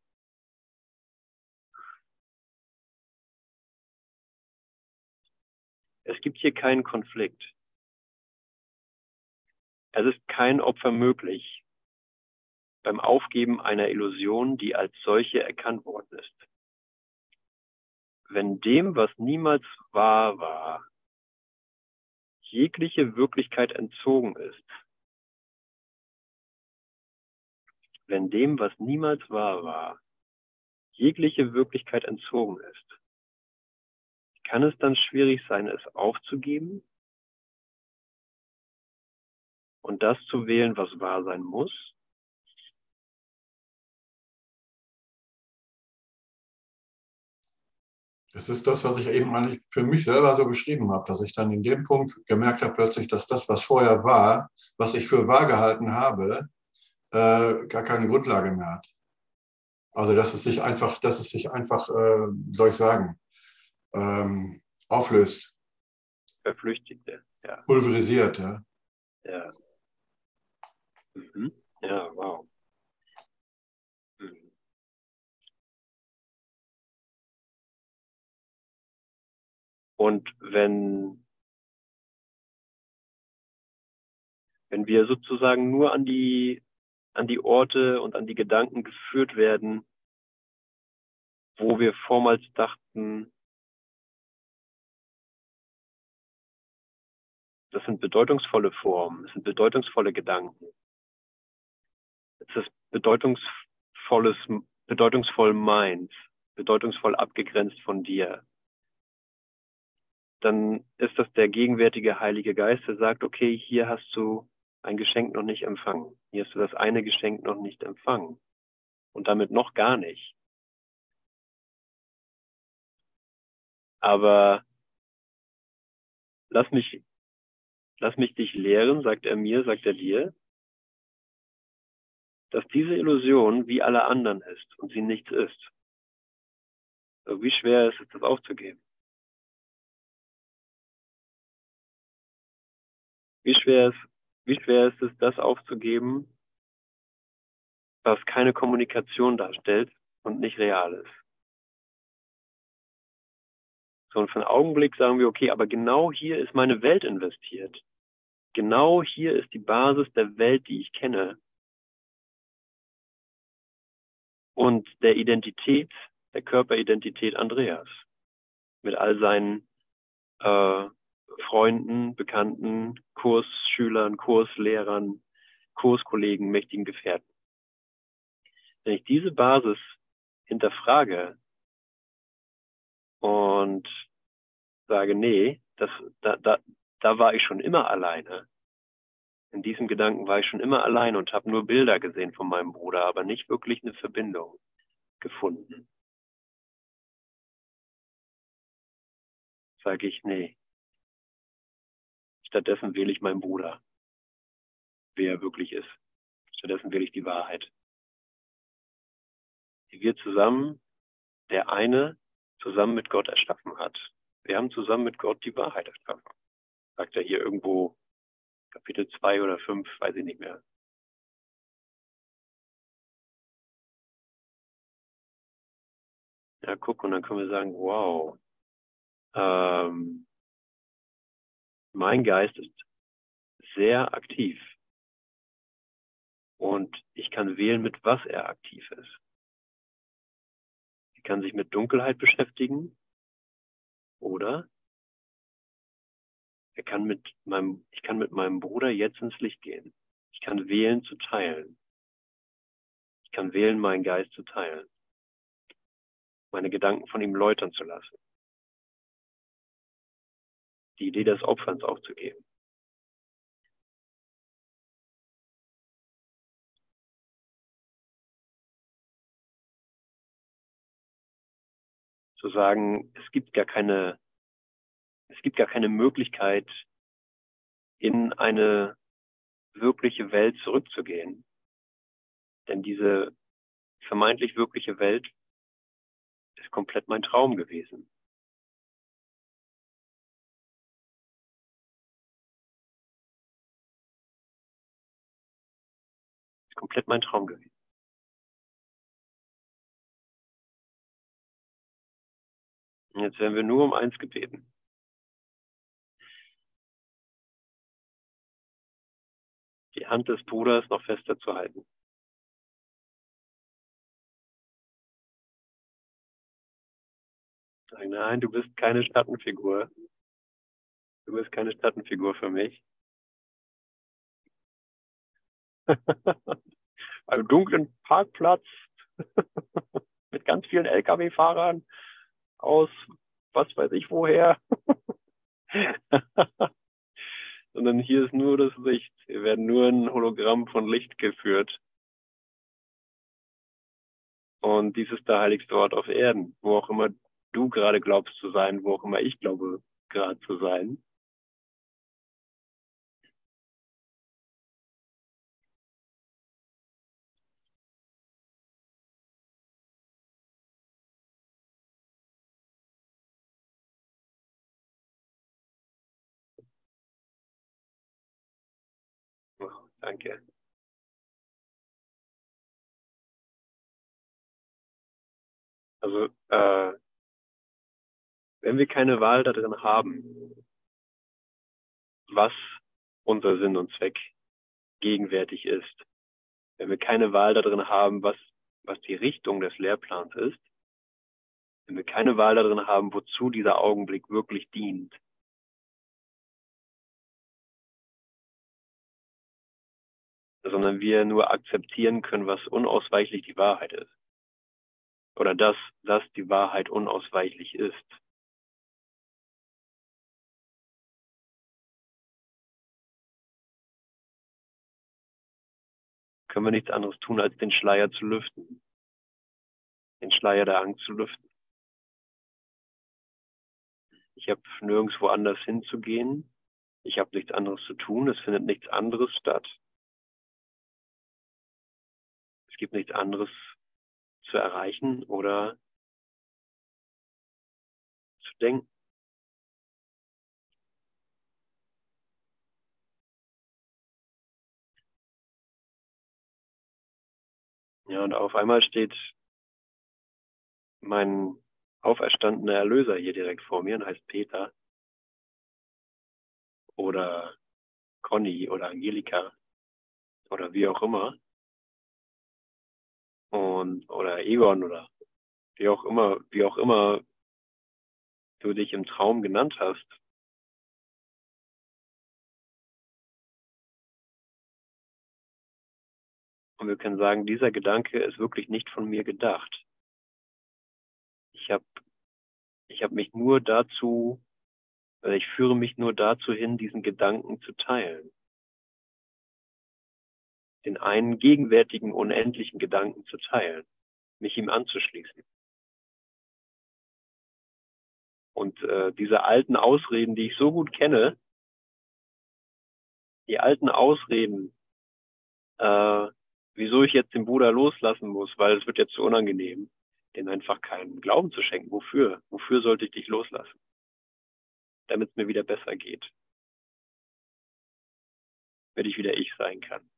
Es gibt hier keinen Konflikt. Es ist kein Opfer möglich beim Aufgeben einer Illusion, die als solche erkannt worden ist. Wenn dem, was niemals wahr war, jegliche Wirklichkeit entzogen ist, wenn dem, was niemals wahr war, jegliche Wirklichkeit entzogen ist, kann es dann schwierig sein, es aufzugeben und das zu wählen, was wahr sein muss? Das ist das, was ich eben für mich selber so beschrieben habe, dass ich dann in dem Punkt gemerkt habe plötzlich, dass das, was vorher war, was ich für wahr gehalten habe, äh, gar keine Grundlage mehr hat. Also dass es sich einfach, dass es sich einfach, äh, soll ich sagen, ähm, auflöst. Verflüchtigte, ja. Pulverisiert, ja. Ja. Mhm. Ja, wow. Mhm. Und wenn, wenn wir sozusagen nur an die, an die Orte und an die Gedanken geführt werden, wo wir vormals dachten, das sind bedeutungsvolle Formen, das sind bedeutungsvolle Gedanken es ist bedeutungsvolles, bedeutungsvoll meins, bedeutungsvoll abgegrenzt von dir, dann ist das der gegenwärtige Heilige Geist, der sagt, okay, hier hast du ein Geschenk noch nicht empfangen. Hier hast du das eine Geschenk noch nicht empfangen. Und damit noch gar nicht. Aber lass mich, lass mich dich lehren, sagt er mir, sagt er dir, dass diese Illusion wie alle anderen ist und sie nichts ist. Wie schwer ist es, das aufzugeben? Wie schwer ist, wie schwer ist es, das aufzugeben, was keine Kommunikation darstellt und nicht real ist? So, und für einen Augenblick sagen wir, okay, aber genau hier ist meine Welt investiert. Genau hier ist die Basis der Welt, die ich kenne. Und der Identität, der Körperidentität Andreas. Mit all seinen äh, Freunden, Bekannten, Kursschülern, Kurslehrern, Kurskollegen, mächtigen Gefährten. Wenn ich diese Basis hinterfrage und sage, nee, das, da, da, da war ich schon immer alleine. In diesem Gedanken war ich schon immer allein und habe nur Bilder gesehen von meinem Bruder, aber nicht wirklich eine Verbindung gefunden. Sage ich, nee, Stattdessen wähle ich meinen Bruder, wer er wirklich ist. Stattdessen wähle ich die Wahrheit. Die wir zusammen, der eine, zusammen mit Gott erschaffen hat. Wir haben zusammen mit Gott die Wahrheit erschaffen. Sagt er hier irgendwo, Kapitel 2 oder 5, weiß ich nicht mehr. Ja, guck, und dann können wir sagen, wow, ähm, mein Geist ist sehr aktiv. Und ich kann wählen, mit was er aktiv ist. Er kann sich mit Dunkelheit beschäftigen oder er kann mit meinem, ich kann mit meinem Bruder jetzt ins Licht gehen. Ich kann wählen zu teilen. Ich kann wählen, meinen Geist zu teilen. Meine Gedanken von ihm läutern zu lassen die Idee des Opferns aufzugeben. Zu sagen, es gibt gar keine, es gibt gar keine Möglichkeit, in eine wirkliche Welt zurückzugehen. Denn diese vermeintlich wirkliche Welt ist komplett mein Traum gewesen. komplett mein Traum gewesen. Jetzt werden wir nur um eins gebeten. Die Hand des Bruders noch fester zu halten. Nein, du bist keine Schattenfigur. Du bist keine Schattenfigur für mich. *laughs* einem dunklen Parkplatz *laughs* mit ganz vielen Lkw-Fahrern aus was weiß ich woher. *laughs* Sondern hier ist nur das Licht. Wir werden nur ein Hologramm von Licht geführt. Und dies ist der heiligste Ort auf Erden, wo auch immer du gerade glaubst zu sein, wo auch immer ich glaube gerade zu sein. Danke. Also, äh, wenn wir keine Wahl darin haben, was unser Sinn und Zweck gegenwärtig ist, wenn wir keine Wahl darin haben, was, was die Richtung des Lehrplans ist, wenn wir keine Wahl darin haben, wozu dieser Augenblick wirklich dient, sondern wir nur akzeptieren können, was unausweichlich die Wahrheit ist. Oder dass, dass die Wahrheit unausweichlich ist. Können wir nichts anderes tun, als den Schleier zu lüften. Den Schleier der Angst zu lüften. Ich habe nirgendwo anders hinzugehen, Ich habe nichts anderes zu tun, es findet nichts anderes statt. Gibt nichts anderes zu erreichen oder zu denken. Ja, und auf einmal steht mein auferstandener Erlöser hier direkt vor mir und heißt Peter oder Conny oder Angelika oder wie auch immer. Und, oder Egon oder wie auch immer, wie auch immer du dich im Traum genannt hast. Und wir können sagen, dieser Gedanke ist wirklich nicht von mir gedacht. Ich habe ich hab mich nur dazu, also ich führe mich nur dazu hin, diesen Gedanken zu teilen. Den einen gegenwärtigen, unendlichen Gedanken zu teilen, mich ihm anzuschließen. Und äh, diese alten Ausreden, die ich so gut kenne, die alten Ausreden, äh, wieso ich jetzt den Bruder loslassen muss, weil es wird jetzt zu unangenehm, den einfach keinen Glauben zu schenken. Wofür? Wofür sollte ich dich loslassen? Damit es mir wieder besser geht. Damit ich wieder ich sein kann.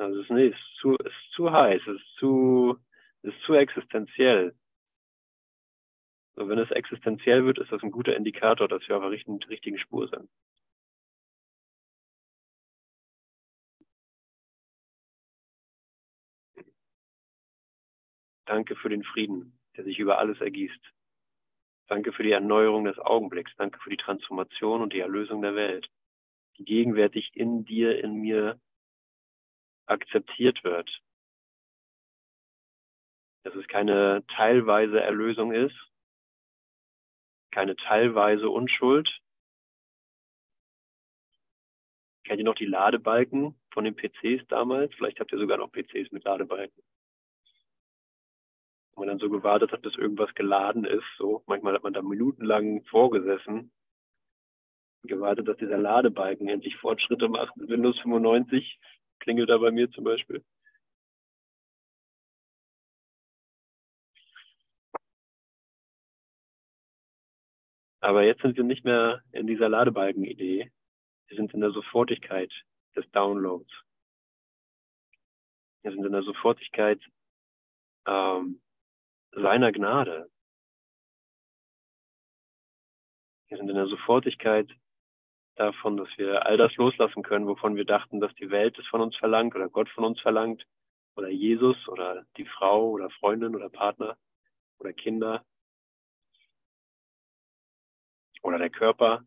Also es ist, nee, es ist zu, es ist zu heiß, es ist zu, es ist zu existenziell. So, wenn es existenziell wird, ist das ein guter Indikator, dass wir auf der richtigen, richtigen Spur sind. Danke für den Frieden, der sich über alles ergießt. Danke für die Erneuerung des Augenblicks. Danke für die Transformation und die Erlösung der Welt, die gegenwärtig in dir, in mir akzeptiert wird. Dass es keine teilweise Erlösung ist, keine teilweise Unschuld. Kennt ihr noch die Ladebalken von den PCs damals? Vielleicht habt ihr sogar noch PCs mit Ladebalken man dann so gewartet hat, bis irgendwas geladen ist. So manchmal hat man da minutenlang vorgesessen, gewartet, dass dieser Ladebalken endlich Fortschritte macht. Windows 95 klingelt da bei mir zum Beispiel. Aber jetzt sind wir nicht mehr in dieser Ladebalken-Idee. Wir sind in der Sofortigkeit des Downloads. Wir sind in der Sofortigkeit ähm, seiner Gnade. Wir sind in der Sofortigkeit davon, dass wir all das loslassen können, wovon wir dachten, dass die Welt es von uns verlangt oder Gott von uns verlangt oder Jesus oder die Frau oder Freundin oder Partner oder Kinder oder der Körper.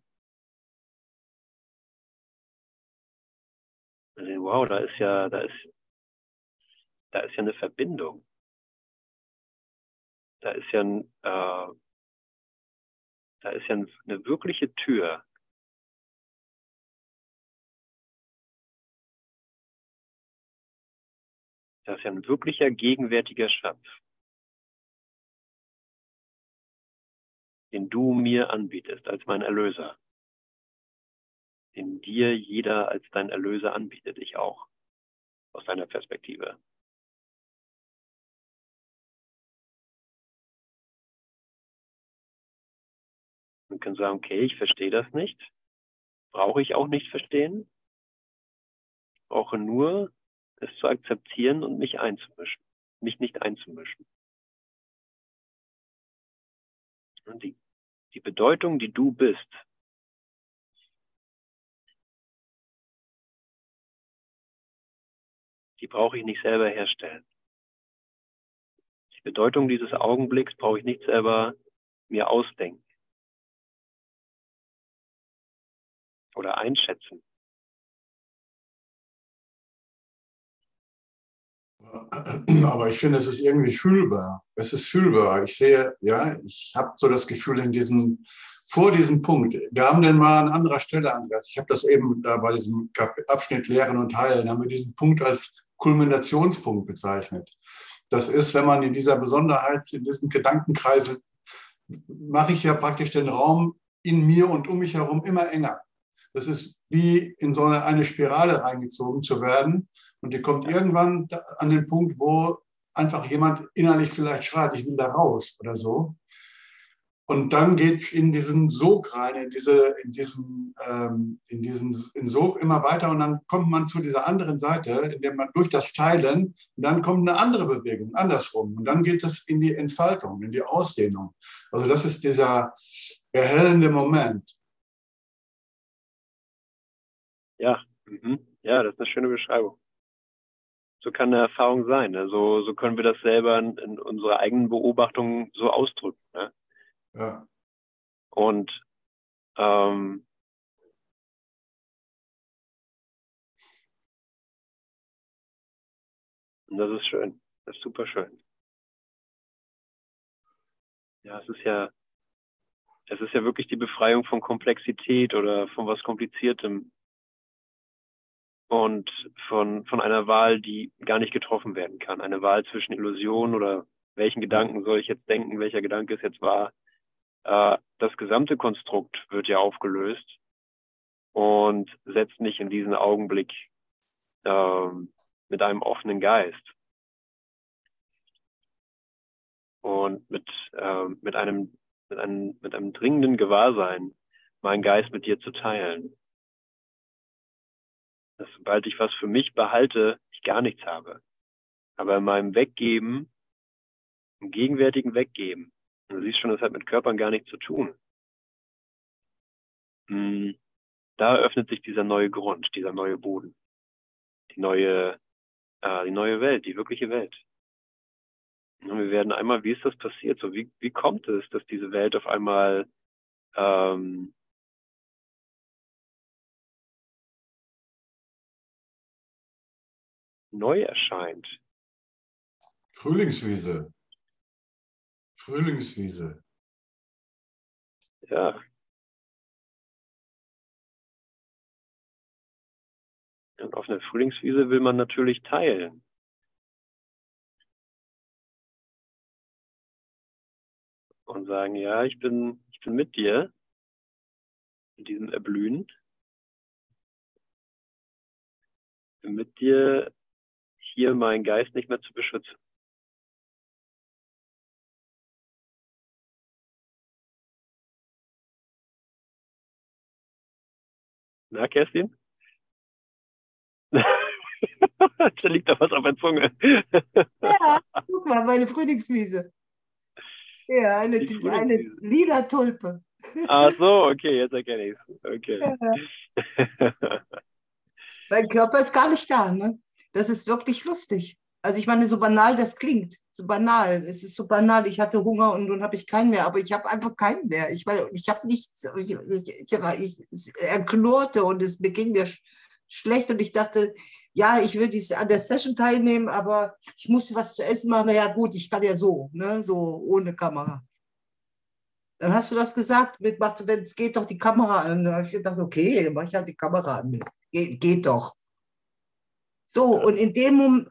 Wir sehen, wow, da ist ja, da ist, da ist ja eine Verbindung da ist ja, ein, äh, da ist ja eine wirkliche Tür. Da ist ja ein wirklicher gegenwärtiger Schatz, den du mir anbietest als mein Erlöser, den dir jeder als dein Erlöser anbietet, ich auch, aus deiner Perspektive. und kann sagen, okay, ich verstehe das nicht. Brauche ich auch nicht verstehen. Brauche nur es zu akzeptieren und mich einzumischen. Mich nicht einzumischen. Und die, die Bedeutung, die du bist, die brauche ich nicht selber herstellen. Die Bedeutung dieses Augenblicks brauche ich nicht selber mir ausdenken. oder einschätzen? Aber ich finde, es ist irgendwie fühlbar. Es ist fühlbar. Ich sehe, ja, ich habe so das Gefühl in diesem, vor diesem Punkt, wir haben den mal an anderer Stelle angehört. Ich habe das eben da bei diesem Abschnitt Lehren und Heilen, haben wir diesen Punkt als Kulminationspunkt bezeichnet. Das ist, wenn man in dieser Besonderheit, in diesem Gedankenkreisel mache ich ja praktisch den Raum in mir und um mich herum immer enger. Das ist wie in so eine Spirale reingezogen zu werden. Und die kommt irgendwann an den Punkt, wo einfach jemand innerlich vielleicht schreit, ich will da raus oder so. Und dann geht es in diesen Sog rein, in, diese, in diesen, ähm, in diesen in Sog immer weiter und dann kommt man zu dieser anderen Seite, indem man durch das Teilen, und dann kommt eine andere Bewegung, andersrum. Und dann geht es in die Entfaltung, in die Ausdehnung. Also das ist dieser erhellende Moment. Ja, mhm. ja, das ist eine schöne Beschreibung. So kann eine Erfahrung sein. Ne? So, so können wir das selber in, in unserer eigenen Beobachtung so ausdrücken. Ne? Ja. Und ähm, das ist schön. Das ist super schön. Ja, es ist ja, es ist ja wirklich die Befreiung von Komplexität oder von was Kompliziertem und von, von einer Wahl, die gar nicht getroffen werden kann. Eine Wahl zwischen Illusion oder welchen Gedanken soll ich jetzt denken, welcher Gedanke ist jetzt wahr äh, das gesamte Konstrukt wird ja aufgelöst und setzt nicht in diesen Augenblick ähm, mit einem offenen Geist und mit, ähm, mit, einem, mit, einem, mit einem dringenden Gewahrsein, meinen Geist mit dir zu teilen. Dass sobald ich was für mich behalte, ich gar nichts habe. Aber in meinem Weggeben, im gegenwärtigen Weggeben, Du siehst schon, das hat mit Körpern gar nichts zu tun. Hm, da öffnet sich dieser neue Grund, dieser neue Boden, die neue, äh, die neue Welt, die wirkliche Welt. Und wir werden einmal, wie ist das passiert? So, wie, wie kommt es, dass diese Welt auf einmal ähm, neu erscheint? Frühlingswiese. Frühlingswiese. Ja. Und auf einer Frühlingswiese will man natürlich teilen. Und sagen, ja, ich bin, ich bin mit dir in diesem Erblühen. Bin mit dir hier meinen Geist nicht mehr zu beschützen. Na, Kerstin? *laughs* da liegt doch was auf der Zunge. ja, guck mal, meine Frühlingswiese. Ja, eine, eine lila Tulpe. Ach so, okay, jetzt erkenne ich es. Okay. Ja. mein Körper ist gar nicht da, ne? Das ist wirklich lustig. Also ich meine, so banal das klingt, so banal. Es ist so banal. Ich hatte Hunger und nun habe ich keinen mehr, aber ich habe einfach keinen mehr. Ich meine, ich habe nichts. Ich, ich, ich, ich, er knurrte und es ging mir schlecht und ich dachte, ja, ich will dies, an der Session teilnehmen, aber ich muss was zu essen machen. Na ja, gut, ich kann ja so, ne, so ohne Kamera. Dann hast du das gesagt, mit, wenn es geht, doch die Kamera an. Dann habe ich gedacht, okay, mach ich halt die Kamera an. Ge geht doch. So, und in dem Moment,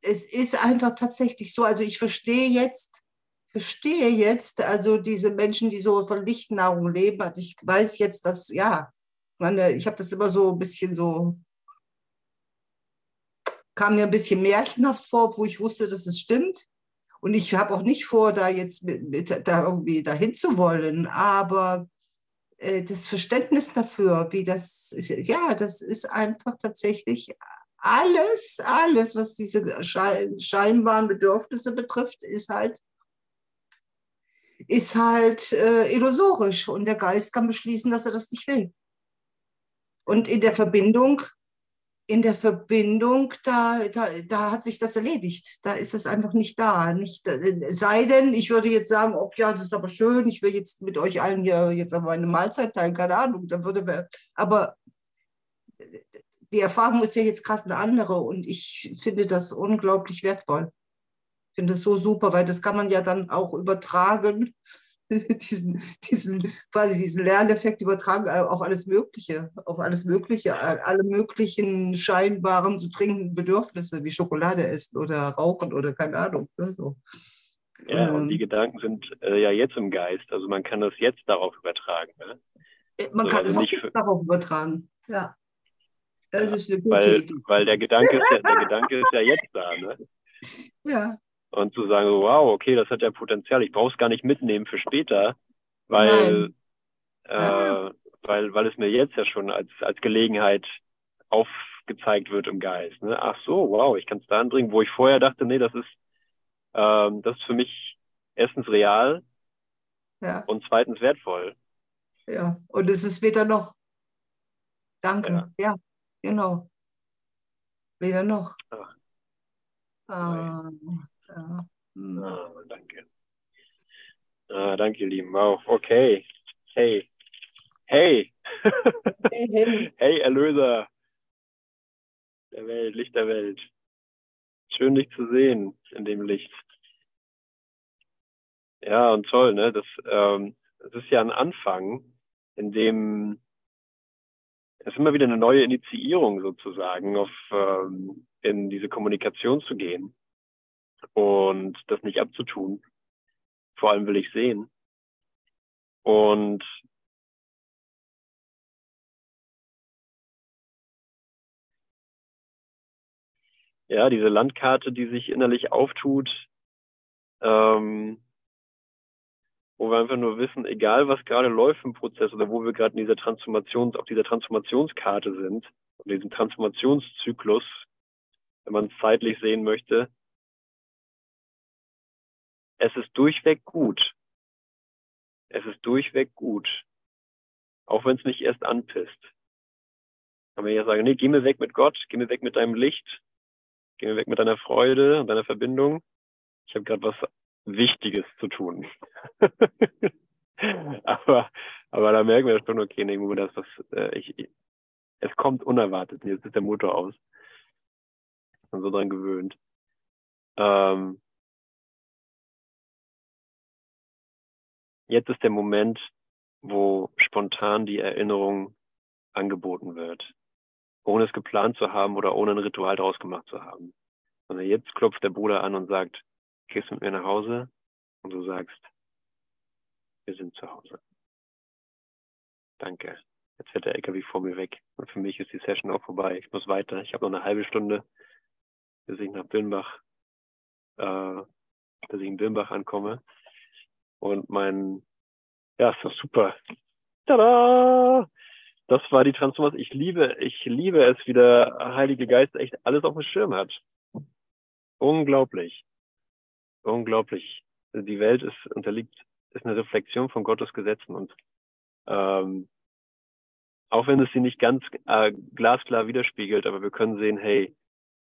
es ist einfach tatsächlich so, also ich verstehe jetzt, verstehe jetzt, also diese Menschen, die so von Lichtnahrung leben, also ich weiß jetzt, dass, ja, meine, ich habe das immer so ein bisschen so, kam mir ein bisschen märchenhaft vor, wo ich wusste, dass es stimmt. Und ich habe auch nicht vor, da jetzt mit, mit, da irgendwie dahin zu wollen, aber äh, das Verständnis dafür, wie das, ja, das ist einfach tatsächlich alles, alles, was diese scheinbaren Bedürfnisse betrifft, ist halt, ist halt äh, illusorisch und der Geist kann beschließen, dass er das nicht will. Und in der Verbindung, in der Verbindung, da, da, da hat sich das erledigt. Da ist es einfach nicht da. Nicht, äh, sei denn, ich würde jetzt sagen, oh ja, das ist aber schön, ich will jetzt mit euch allen hier jetzt aber eine Mahlzeit teilen, keine Ahnung. Dann würde, aber die Erfahrung ist ja jetzt gerade eine andere und ich finde das unglaublich wertvoll. Ich finde das so super, weil das kann man ja dann auch übertragen, *laughs* diesen, diesen, quasi diesen Lerneffekt übertragen auf alles Mögliche, auf alles Mögliche, alle möglichen scheinbaren zu trinkenden Bedürfnisse wie Schokolade essen oder rauchen oder keine Ahnung. Ne, so. Ja, Ähm. und die Gedanken sind äh, ja jetzt im Geist. Also man kann das jetzt darauf übertragen. Ne? Man So, kann also es auch nicht für- darauf übertragen. Ja. Das Ja, ist eine gute Weil, Idee. weil der Gedanke ist ja, der Gedanke ist ja jetzt da. Ne? Ja. Und zu sagen, wow, okay, das hat ja Potenzial. Ich brauche es gar nicht mitnehmen für später, weil, äh, weil, weil es mir jetzt ja schon als, als Gelegenheit aufgezeigt wird im Geist. Ne? Ach so, wow, ich kann es da anbringen, wo ich vorher dachte, nee, das ist, ähm, das ist für mich erstens real Ja. und zweitens wertvoll. Ja. Und es ist weder noch. Danke. Ja, genau. Weder noch. Ach. Ah, ja. Ah, danke. Ah, danke, ihr Lieben. Wow, okay. Hey. Hey. *laughs* hey, Erlöser der Welt, Licht der Welt. Schön, dich zu sehen in dem Licht. Ja, und toll, ne? Das, ähm, das ist ja ein Anfang, in dem es immer wieder eine neue Initiierung sozusagen auf ähm, in diese Kommunikation zu gehen und das nicht abzutun. Vor allem will ich sehen. Und ja, diese Landkarte, die sich innerlich auftut, ähm, wo wir einfach nur wissen, egal was gerade läuft im Prozess oder wo wir gerade in dieser Transformations, auf dieser Transformationskarte sind, in diesem Transformationszyklus, wenn man es zeitlich sehen möchte, es ist durchweg gut. Es ist durchweg gut. Auch wenn es mich erst anpisst. Kann man ja sagen, nee, geh mir weg mit Gott, geh mir weg mit deinem Licht, geh mir weg mit deiner Freude und deiner Verbindung. Ich habe gerade was Wichtiges zu tun. *laughs* aber, aber da merken wir schon, okay, nee, Mumu, das äh, ich, ich, es kommt unerwartet. Jetzt ist der Motor aus. Ich bin so dran gewöhnt. Ähm, jetzt ist der Moment, wo spontan die Erinnerung angeboten wird, ohne es geplant zu haben oder ohne ein Ritual daraus gemacht zu haben. Sondern jetzt klopft der Bruder an und sagt, gehst mit mir nach Hause? Und du sagst, wir sind zu Hause. Danke. Jetzt fährt der LKW vor mir weg. Und für mich ist die Session auch vorbei. Ich muss weiter. Ich habe noch eine halbe Stunde, bis ich nach Birnbach, äh, bis ich in Birnbach ankomme. Und mein, ja, ist doch super. Tada! Das war die Transformation. Ich liebe, ich liebe es, wie der Heilige Geist echt alles auf dem Schirm hat. Unglaublich. Unglaublich. Die Welt ist unterliegt, ist eine Reflexion von Gottes Gesetzen und ähm, auch wenn es sie nicht ganz äh, glasklar widerspiegelt, aber wir können sehen, hey,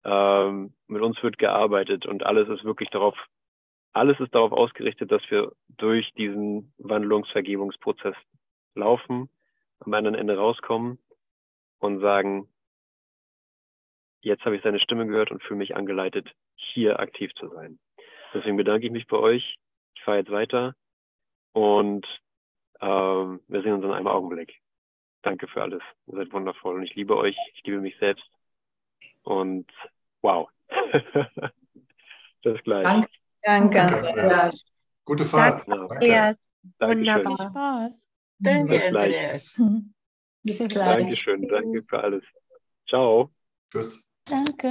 ähm, mit uns wird gearbeitet und alles ist wirklich darauf, alles ist darauf ausgerichtet, dass wir durch diesen Wandlungsvergebungsprozess laufen, am anderen Ende rauskommen und sagen, jetzt habe ich seine Stimme gehört und fühle mich angeleitet, hier aktiv zu sein. Deswegen bedanke ich mich bei euch. Ich fahre jetzt weiter und ähm, wir sehen uns in einem Augenblick. Danke für alles. Ihr seid wundervoll und ich liebe euch. Ich liebe mich selbst. Und wow. *laughs* Bis gleich. Danke. Danke. Danke. Ja. Gute Fahrt. Ja, Danke. Andreas, Dankeschön. wunderbar. Spaß. Danke, Bis gleich. Andreas. Bis gleich. Dankeschön. Danke für alles. Ciao. Tschüss. Danke.